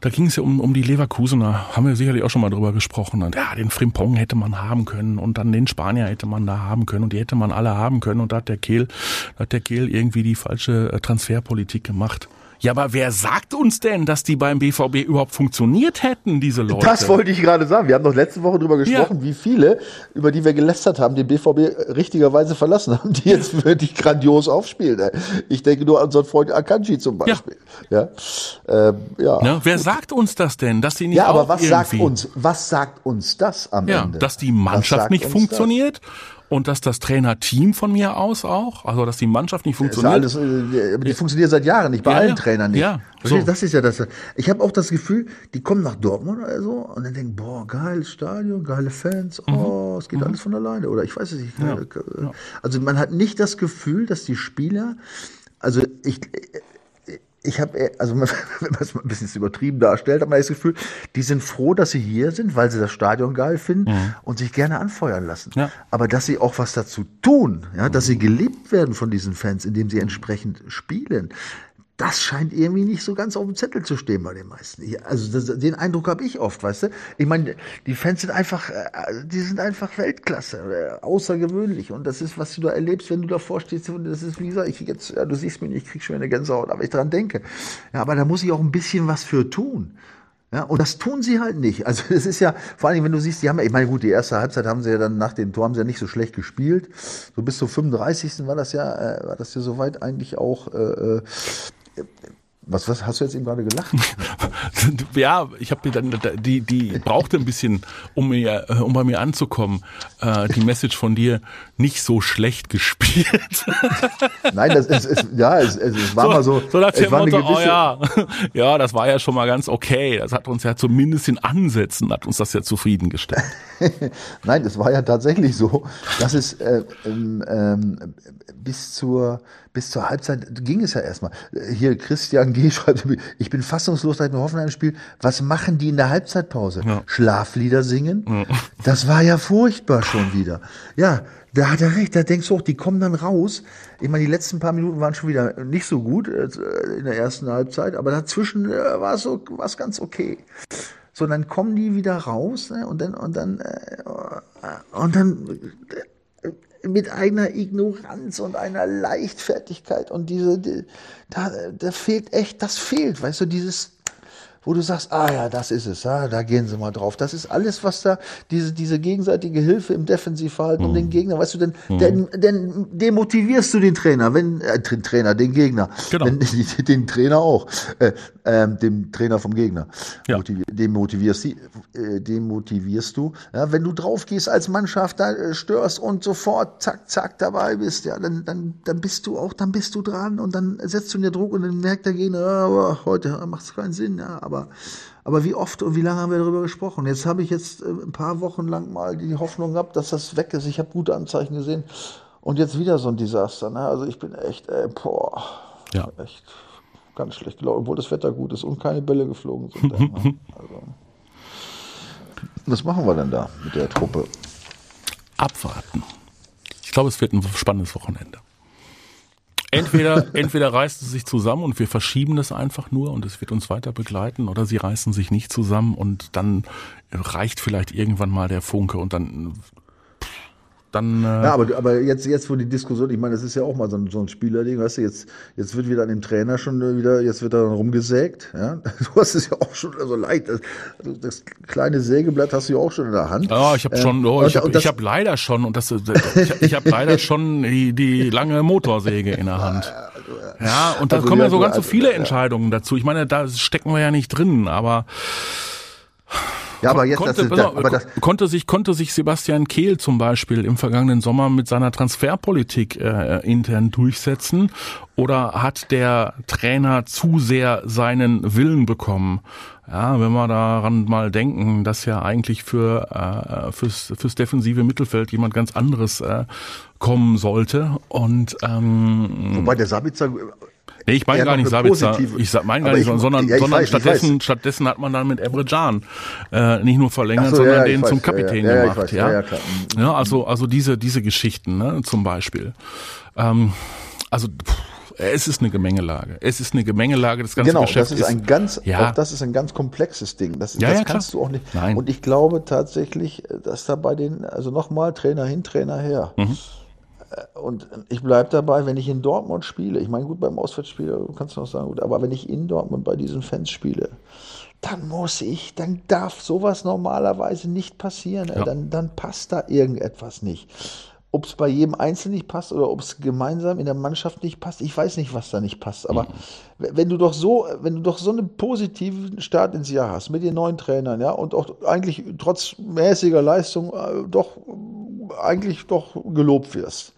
[SPEAKER 2] Da ging es ja um, um die Leverkusener, haben wir sicherlich auch schon mal drüber gesprochen. Und ja, den Frimpong hätte man haben können und dann den Spanier hätte man da haben können und die hätte man alle haben können. Und da hat der Kehl, da hat der Kehl irgendwie die falsche äh, Transferpolitik gemacht. Ja, aber wer sagt uns denn, dass die beim BVB überhaupt funktioniert hätten, diese Leute?
[SPEAKER 3] Das wollte ich gerade sagen. Wir haben doch letzte Woche darüber gesprochen, ja. wie viele, über die wir gelästert haben, den BVB richtigerweise verlassen haben, die jetzt wirklich grandios aufspielen. Ich denke nur an unseren Freund Akanji zum Beispiel. Ja.
[SPEAKER 2] Ja. Ähm, ja. ja. Wer sagt uns das denn, dass sie nicht
[SPEAKER 3] Ja, aber was sagt uns, was sagt uns das am ja, Ende?
[SPEAKER 2] Dass die Mannschaft nicht funktioniert? Das? Und dass das Trainerteam von mir aus auch, also dass die Mannschaft nicht funktioniert.
[SPEAKER 3] Alles, äh, aber die funktioniert seit Jahren nicht, bei ja, allen Trainern nicht. Ja, so. Das ist ja das. Ich habe auch das Gefühl, die kommen nach Dortmund oder so und dann denken, boah, geiles Stadion, geile Fans, mhm. oh, es geht mhm. alles von alleine. Oder ich weiß es nicht. Ja. Also man hat nicht das Gefühl, dass die Spieler, also ich, ich habe, äh, also wenn man es mal ein bisschen übertrieben darstellt, hat man das Gefühl, die sind froh, dass sie hier sind, weil sie das Stadion geil finden mhm. und sich gerne anfeuern lassen. Ja. Aber dass sie auch was dazu tun, ja, dass sie geliebt werden von diesen Fans, indem sie entsprechend spielen, das scheint irgendwie nicht so ganz auf dem Zettel zu stehen bei den meisten. Also das, den Eindruck habe ich oft, weißt du? Ich meine, die Fans sind einfach, äh, die sind einfach Weltklasse, äh, außergewöhnlich. Und das ist, was du da erlebst, wenn du davor stehst. Das ist, wie gesagt, ich jetzt, ja, du siehst mich nicht, ich krieg schon eine Gänsehaut, aber ich dran denke. Ja, aber da muss ich auch ein bisschen was für tun. Ja, und das tun sie halt nicht. Also es ist ja, vor allem, wenn du siehst, die haben ja, ich meine, gut, die erste Halbzeit haben sie ja dann nach dem Tor haben sie ja nicht so schlecht gespielt. So bis zum 35. war das ja, äh, war das ja soweit eigentlich auch äh, Was, was hast du jetzt eben gerade gelacht?
[SPEAKER 2] ja, ich habe mir dann die die brauchte ein bisschen, um mir äh, um bei mir anzukommen. Äh, die Message von dir nicht so schlecht gespielt.
[SPEAKER 3] Nein, das ist, es, ja, es, es war
[SPEAKER 2] so,
[SPEAKER 3] mal so.
[SPEAKER 2] So nach dem Motto, oh ja, ja, das war ja schon mal ganz okay. Das hat uns ja zumindest in Ansätzen hat uns das ja zufriedengestellt.
[SPEAKER 3] Nein, es war ja tatsächlich so, dass es äh, ähm, ähm, bis zur bis zur Halbzeit ging es ja erstmal. Hier Christian G. schreibt, ich bin fassungslos seit dem Hoffenheim-Spiel. Was machen die in der Halbzeitpause?
[SPEAKER 2] Ja.
[SPEAKER 3] Schlaflieder singen? Das war ja furchtbar schon wieder. Ja, da hat er recht. Da denkst du auch, die kommen dann raus. Ich meine, die letzten paar Minuten waren schon wieder nicht so gut äh, in der ersten Halbzeit, aber dazwischen äh, war es so, war's ganz okay. So, dann kommen die wieder raus ne, und dann und dann äh, und dann äh, mit einer Ignoranz und einer Leichtfertigkeit. Und diese, die, da, da fehlt echt, das fehlt, weißt du, dieses, wo du sagst, ah ja, das ist es, ah, da gehen sie mal drauf. Das ist alles, was da, diese, diese gegenseitige Hilfe im Defensivverhalten um den Gegner, weißt du, denn, denn, denn demotivierst du den Trainer, wenn, äh, den Trainer, den Gegner,
[SPEAKER 2] Genau.
[SPEAKER 3] wenn, den Trainer auch, äh, ähm, dem Trainer vom Gegner,
[SPEAKER 2] Ja.
[SPEAKER 3] Motivi demotivierst, die, äh, demotivierst du, ja, wenn du drauf gehst als Mannschaft, da äh, störst und sofort zack, zack dabei bist, ja, dann, dann, dann bist du auch, dann bist du dran und dann setzt du dir Druck und dann merkt der Gegner, ja, aber heute macht es keinen Sinn, ja, aber, aber wie oft und wie lange haben wir darüber gesprochen? Jetzt habe ich jetzt äh, ein paar Wochen lang mal die Hoffnung gehabt, dass das weg ist. Ich habe gute Anzeichen gesehen und jetzt wieder so ein Desaster. Ne? Also ich bin echt, äh, boah,
[SPEAKER 2] Ja.
[SPEAKER 3] echt ganz schlecht gelaufen, obwohl das Wetter gut ist und keine Bälle geflogen sind. ne? also. Was machen wir denn da mit der Truppe?
[SPEAKER 2] Abwarten. Ich glaube, es wird ein spannendes Wochenende. Entweder, entweder reißen sie sich zusammen und wir verschieben das einfach nur und es wird uns weiter begleiten, oder sie reißen sich nicht zusammen und dann reicht vielleicht irgendwann mal der Funke und dann, dann, äh,
[SPEAKER 3] Ja, aber, aber jetzt, jetzt, wo die Diskussion, ich meine, das ist ja auch mal so ein, so ein Spielerding, weißt du, jetzt, jetzt wird wieder an dem Trainer schon wieder, jetzt wird er dann rumgesägt, ja. Du hast es ja auch schon so leicht, das, also das kleine Sägeblatt hast du ja auch schon in der Hand.
[SPEAKER 2] Ja, ich habe
[SPEAKER 3] Äh,
[SPEAKER 2] schon, oh,
[SPEAKER 3] und-
[SPEAKER 2] ich habe hab leider schon und das, ich, ich habe leider schon die, die lange Motorsäge in der Hand. Ja, und da
[SPEAKER 3] Also,
[SPEAKER 2] kommen ja so ganz so
[SPEAKER 3] also,
[SPEAKER 2] viele. Entscheidungen dazu. Ich meine, da stecken wir ja nicht drin, aber
[SPEAKER 3] Ja, aber jetzt,
[SPEAKER 2] konnte,
[SPEAKER 3] das ist,
[SPEAKER 2] pass
[SPEAKER 3] da,
[SPEAKER 2] auf,
[SPEAKER 3] aber das,
[SPEAKER 2] konnte sich konnte sich Sebastian Kehl zum Beispiel im vergangenen Sommer mit seiner Transferpolitik äh, intern durchsetzen oder hat der Trainer zu sehr seinen Willen bekommen? Ja, wenn wir daran mal denken, dass ja eigentlich für äh, fürs, fürs defensive Mittelfeld jemand ganz anderes äh, kommen sollte und ähm,
[SPEAKER 3] wobei der Sabitzer,
[SPEAKER 2] Nee, ich meine gar nicht Sabitzer. Ich meine gar nicht,
[SPEAKER 3] ich-
[SPEAKER 2] sondern,
[SPEAKER 3] ja,
[SPEAKER 2] sondern
[SPEAKER 3] weiß,
[SPEAKER 2] stattdessen, stattdessen hat man dann mit Emre Can äh, nicht nur verlängert,
[SPEAKER 3] so,
[SPEAKER 2] sondern
[SPEAKER 3] ja,
[SPEAKER 2] den
[SPEAKER 3] weiß.
[SPEAKER 2] zum Kapitän
[SPEAKER 3] ja,
[SPEAKER 2] gemacht.
[SPEAKER 3] weiß.
[SPEAKER 2] Ja,
[SPEAKER 3] klar. Mhm.
[SPEAKER 2] ja, also also diese diese Geschichten, ne, zum Beispiel. Ähm, also pff, es ist eine Gemengelage. Es ist eine Gemengelage. Das ganze
[SPEAKER 3] Genau,
[SPEAKER 2] Geschäft
[SPEAKER 3] das ist ein ganz,
[SPEAKER 2] ja.
[SPEAKER 3] auch das ist ein ganz komplexes Ding. Das,
[SPEAKER 2] Ja,
[SPEAKER 3] das
[SPEAKER 2] ja, klar.
[SPEAKER 3] kannst du auch nicht.
[SPEAKER 2] Nein.
[SPEAKER 3] Und ich glaube tatsächlich, dass da bei den, also nochmal Trainer hin, Trainer her.
[SPEAKER 2] Mhm.
[SPEAKER 3] Äh, Und ich bleibe dabei, wenn ich in Dortmund spiele, ich meine, gut, beim Auswärtsspiel kannst du noch sagen, gut, aber wenn ich in Dortmund bei diesen Fans spiele, dann muss ich, dann darf sowas normalerweise nicht passieren.
[SPEAKER 2] Ja.
[SPEAKER 3] Dann, dann passt da irgendetwas nicht. Ob es bei jedem Einzelnen nicht passt oder ob es gemeinsam in der Mannschaft nicht passt, ich weiß nicht, was da nicht passt. Aber w- wenn du doch so, wenn du doch so einen positiven Start ins Jahr hast mit den neuen Trainern, ja, und auch eigentlich trotz mäßiger Leistung äh, doch eigentlich doch gelobt wirst,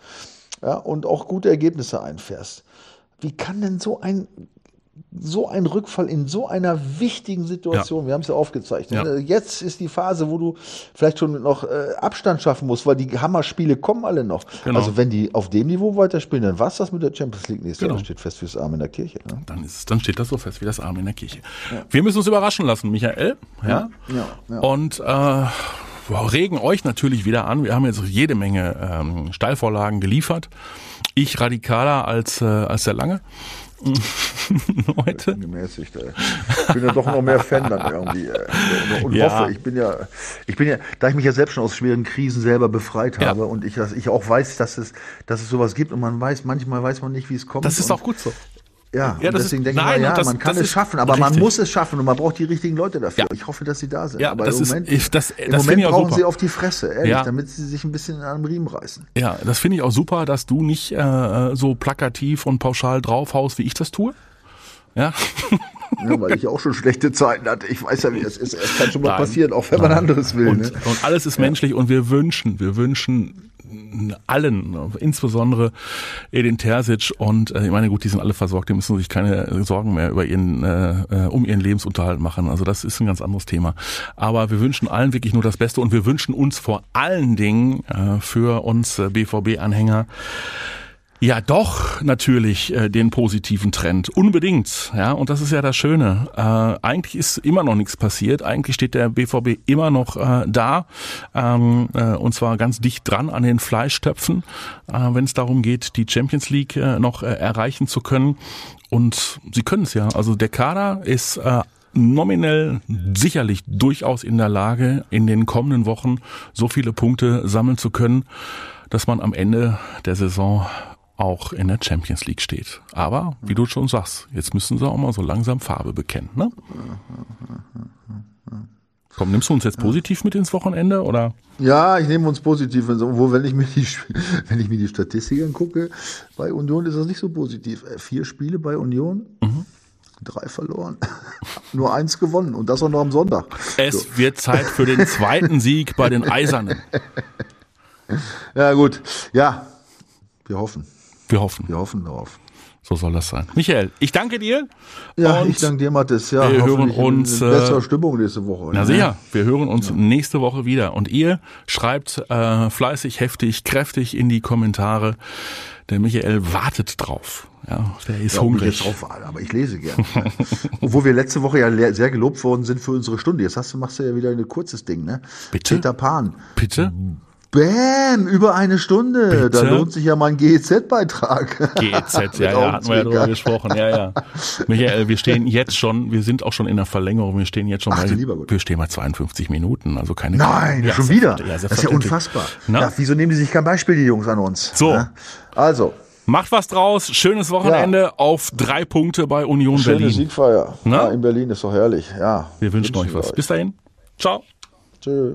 [SPEAKER 3] ja, und auch gute Ergebnisse einfährst. Wie kann denn so ein so ein Rückfall in so einer wichtigen Situation, wir haben es ja aufgezeichnet.
[SPEAKER 2] Ja.
[SPEAKER 3] ne? Jetzt ist die Phase, wo du vielleicht schon noch äh, Abstand schaffen musst, weil die Hammerspiele kommen alle noch.
[SPEAKER 2] Genau.
[SPEAKER 3] Also wenn die auf dem Niveau weiterspielen, dann war's das mit der Champions League nächstes
[SPEAKER 2] Genau.
[SPEAKER 3] Jahr. Das steht fest fürs Arm in der Kirche. Ne?
[SPEAKER 2] dann ist es, dann steht das so fest wie das Arm in der Kirche. Wir müssen uns überraschen lassen, Michael. Ja.
[SPEAKER 3] Ja, ja.
[SPEAKER 2] Und äh, regen euch natürlich wieder an. Wir haben jetzt jede Menge ähm, Steilvorlagen geliefert. Ich radikaler als äh, als der Lange. Heute.
[SPEAKER 3] Gemäßigt, ey. Ich bin ja doch noch mehr Fan dann irgendwie. Äh, und
[SPEAKER 2] Ja.
[SPEAKER 3] hoffe, ich bin ja, ich bin ja, da ich mich ja selbst schon aus schweren Krisen selber befreit
[SPEAKER 2] Ja.
[SPEAKER 3] habe und ich, dass ich auch weiß, dass es, dass es sowas gibt und man weiß, manchmal weiß man nicht, wie es kommt.
[SPEAKER 2] Das ist auch gut so.
[SPEAKER 3] Ja,
[SPEAKER 2] Ja,
[SPEAKER 3] deswegen
[SPEAKER 2] ist-
[SPEAKER 3] denke ich
[SPEAKER 2] nein,
[SPEAKER 3] mal, ja,
[SPEAKER 2] das-
[SPEAKER 3] man kann es
[SPEAKER 2] ist
[SPEAKER 3] schaffen, aber man
[SPEAKER 2] richtig.
[SPEAKER 3] muss es schaffen und man braucht die richtigen Leute dafür.
[SPEAKER 2] Ja.
[SPEAKER 3] Ich hoffe, dass sie da sind.
[SPEAKER 2] Ja,
[SPEAKER 3] aber
[SPEAKER 2] das
[SPEAKER 3] im
[SPEAKER 2] ist-
[SPEAKER 3] Moment,
[SPEAKER 2] ich- das-
[SPEAKER 3] im
[SPEAKER 2] das
[SPEAKER 3] Moment
[SPEAKER 2] ich auch
[SPEAKER 3] brauchen
[SPEAKER 2] super.
[SPEAKER 3] sie auf die Fresse, ehrlich,
[SPEAKER 2] Ja.
[SPEAKER 3] damit sie sich ein bisschen an den Riemen reißen.
[SPEAKER 2] Ja, das finde ich auch super, dass du nicht äh, so plakativ und pauschal draufhaust, wie ich das tue. Ja.
[SPEAKER 3] Ja, weil ich auch schon schlechte Zeiten hatte. Ich weiß ja, wie es ist. Es kann schon mal Nein. passieren, auch wenn Nein. man anderes will.
[SPEAKER 2] Und,
[SPEAKER 3] ne?
[SPEAKER 2] und alles ist menschlich und wir wünschen, wir wünschen allen, insbesondere Edin Terzic und äh, ich meine gut, die sind alle versorgt, die müssen sich keine Sorgen mehr über ihren äh, äh, um ihren Lebensunterhalt machen. Also das ist ein ganz anderes Thema. Aber wir wünschen allen wirklich nur das Beste und wir wünschen uns vor allen Dingen äh, für uns äh, BVB-Anhänger ja, doch natürlich äh, den positiven Trend. Unbedingt. Ja, und das ist ja das Schöne. Äh, eigentlich ist immer noch nichts passiert. Eigentlich steht der BVB immer noch äh, da. Ähm, äh, und zwar ganz dicht dran an den Fleischtöpfen, äh, wenn es darum geht, die Champions League äh, noch äh, erreichen zu können. Und sie können es ja. Also der Kader ist äh, nominell sicherlich durchaus in der Lage, in den kommenden Wochen so viele Punkte sammeln zu können, dass man am Ende der Saison auch in der Champions League steht. Aber, wie du schon sagst, jetzt müssen sie auch mal so langsam Farbe bekennen, ne? Komm, nimmst du uns jetzt positiv mit ins Wochenende oder?
[SPEAKER 3] Ja, ich nehme uns positiv. Obwohl, wenn ich mir die, wenn ich mir die Statistik angucke, bei Union ist das nicht so positiv. Äh, vier Spiele bei Union, mhm. drei verloren, nur eins gewonnen und das auch noch am Sonntag.
[SPEAKER 2] Es so. wird Zeit für den zweiten Sieg bei den Eisernen.
[SPEAKER 3] Ja, gut. Ja, wir hoffen.
[SPEAKER 2] Wir hoffen.
[SPEAKER 3] Wir hoffen darauf.
[SPEAKER 2] So soll das sein. Michael, ich danke dir.
[SPEAKER 3] Ja, ich danke dir, Mathis. Ja,
[SPEAKER 2] wir hören uns.
[SPEAKER 3] In, in besserer äh, Stimmung nächste Woche.
[SPEAKER 2] Na sicher, wir hören uns ja. nächste Woche wieder. Und ihr schreibt äh, fleißig, heftig, kräftig in die Kommentare. Der Michael wartet drauf. Ja, der ist ja, hungrig.
[SPEAKER 3] Ich drauf, aber ich lese gerne. Obwohl wir letzte Woche ja sehr gelobt worden sind für unsere Stunde. Jetzt hast du, machst du ja wieder ein kurzes Ding, ne?
[SPEAKER 2] Bitte?
[SPEAKER 3] Peter Pan.
[SPEAKER 2] Bitte?
[SPEAKER 3] Bäm, über eine Stunde. Bitte? Da lohnt sich ja mal ein GEZ-Beitrag.
[SPEAKER 2] GEZ, ja, ja, hatten wir ja drüber gesprochen. Ja, ja. Michael, wir stehen jetzt schon, wir sind auch schon in der Verlängerung, wir stehen jetzt schon Ach, bei, wir stehen bei 52 Minuten, also keine
[SPEAKER 3] Nein, ja, schon wieder. Ja, das ist ja unfassbar. Ja, wieso nehmen die sich kein Beispiel, die Jungs, an uns?
[SPEAKER 2] So.
[SPEAKER 3] Also.
[SPEAKER 2] Macht was draus, schönes Wochenende ja. auf drei Punkte bei Union
[SPEAKER 3] Schöne
[SPEAKER 2] Berlin.
[SPEAKER 3] Siegfeier. Ja, in Berlin ist doch herrlich. Ja.
[SPEAKER 2] Wir wünschen, wünschen euch was. Euch. Bis dahin. Ciao.
[SPEAKER 3] Tschö.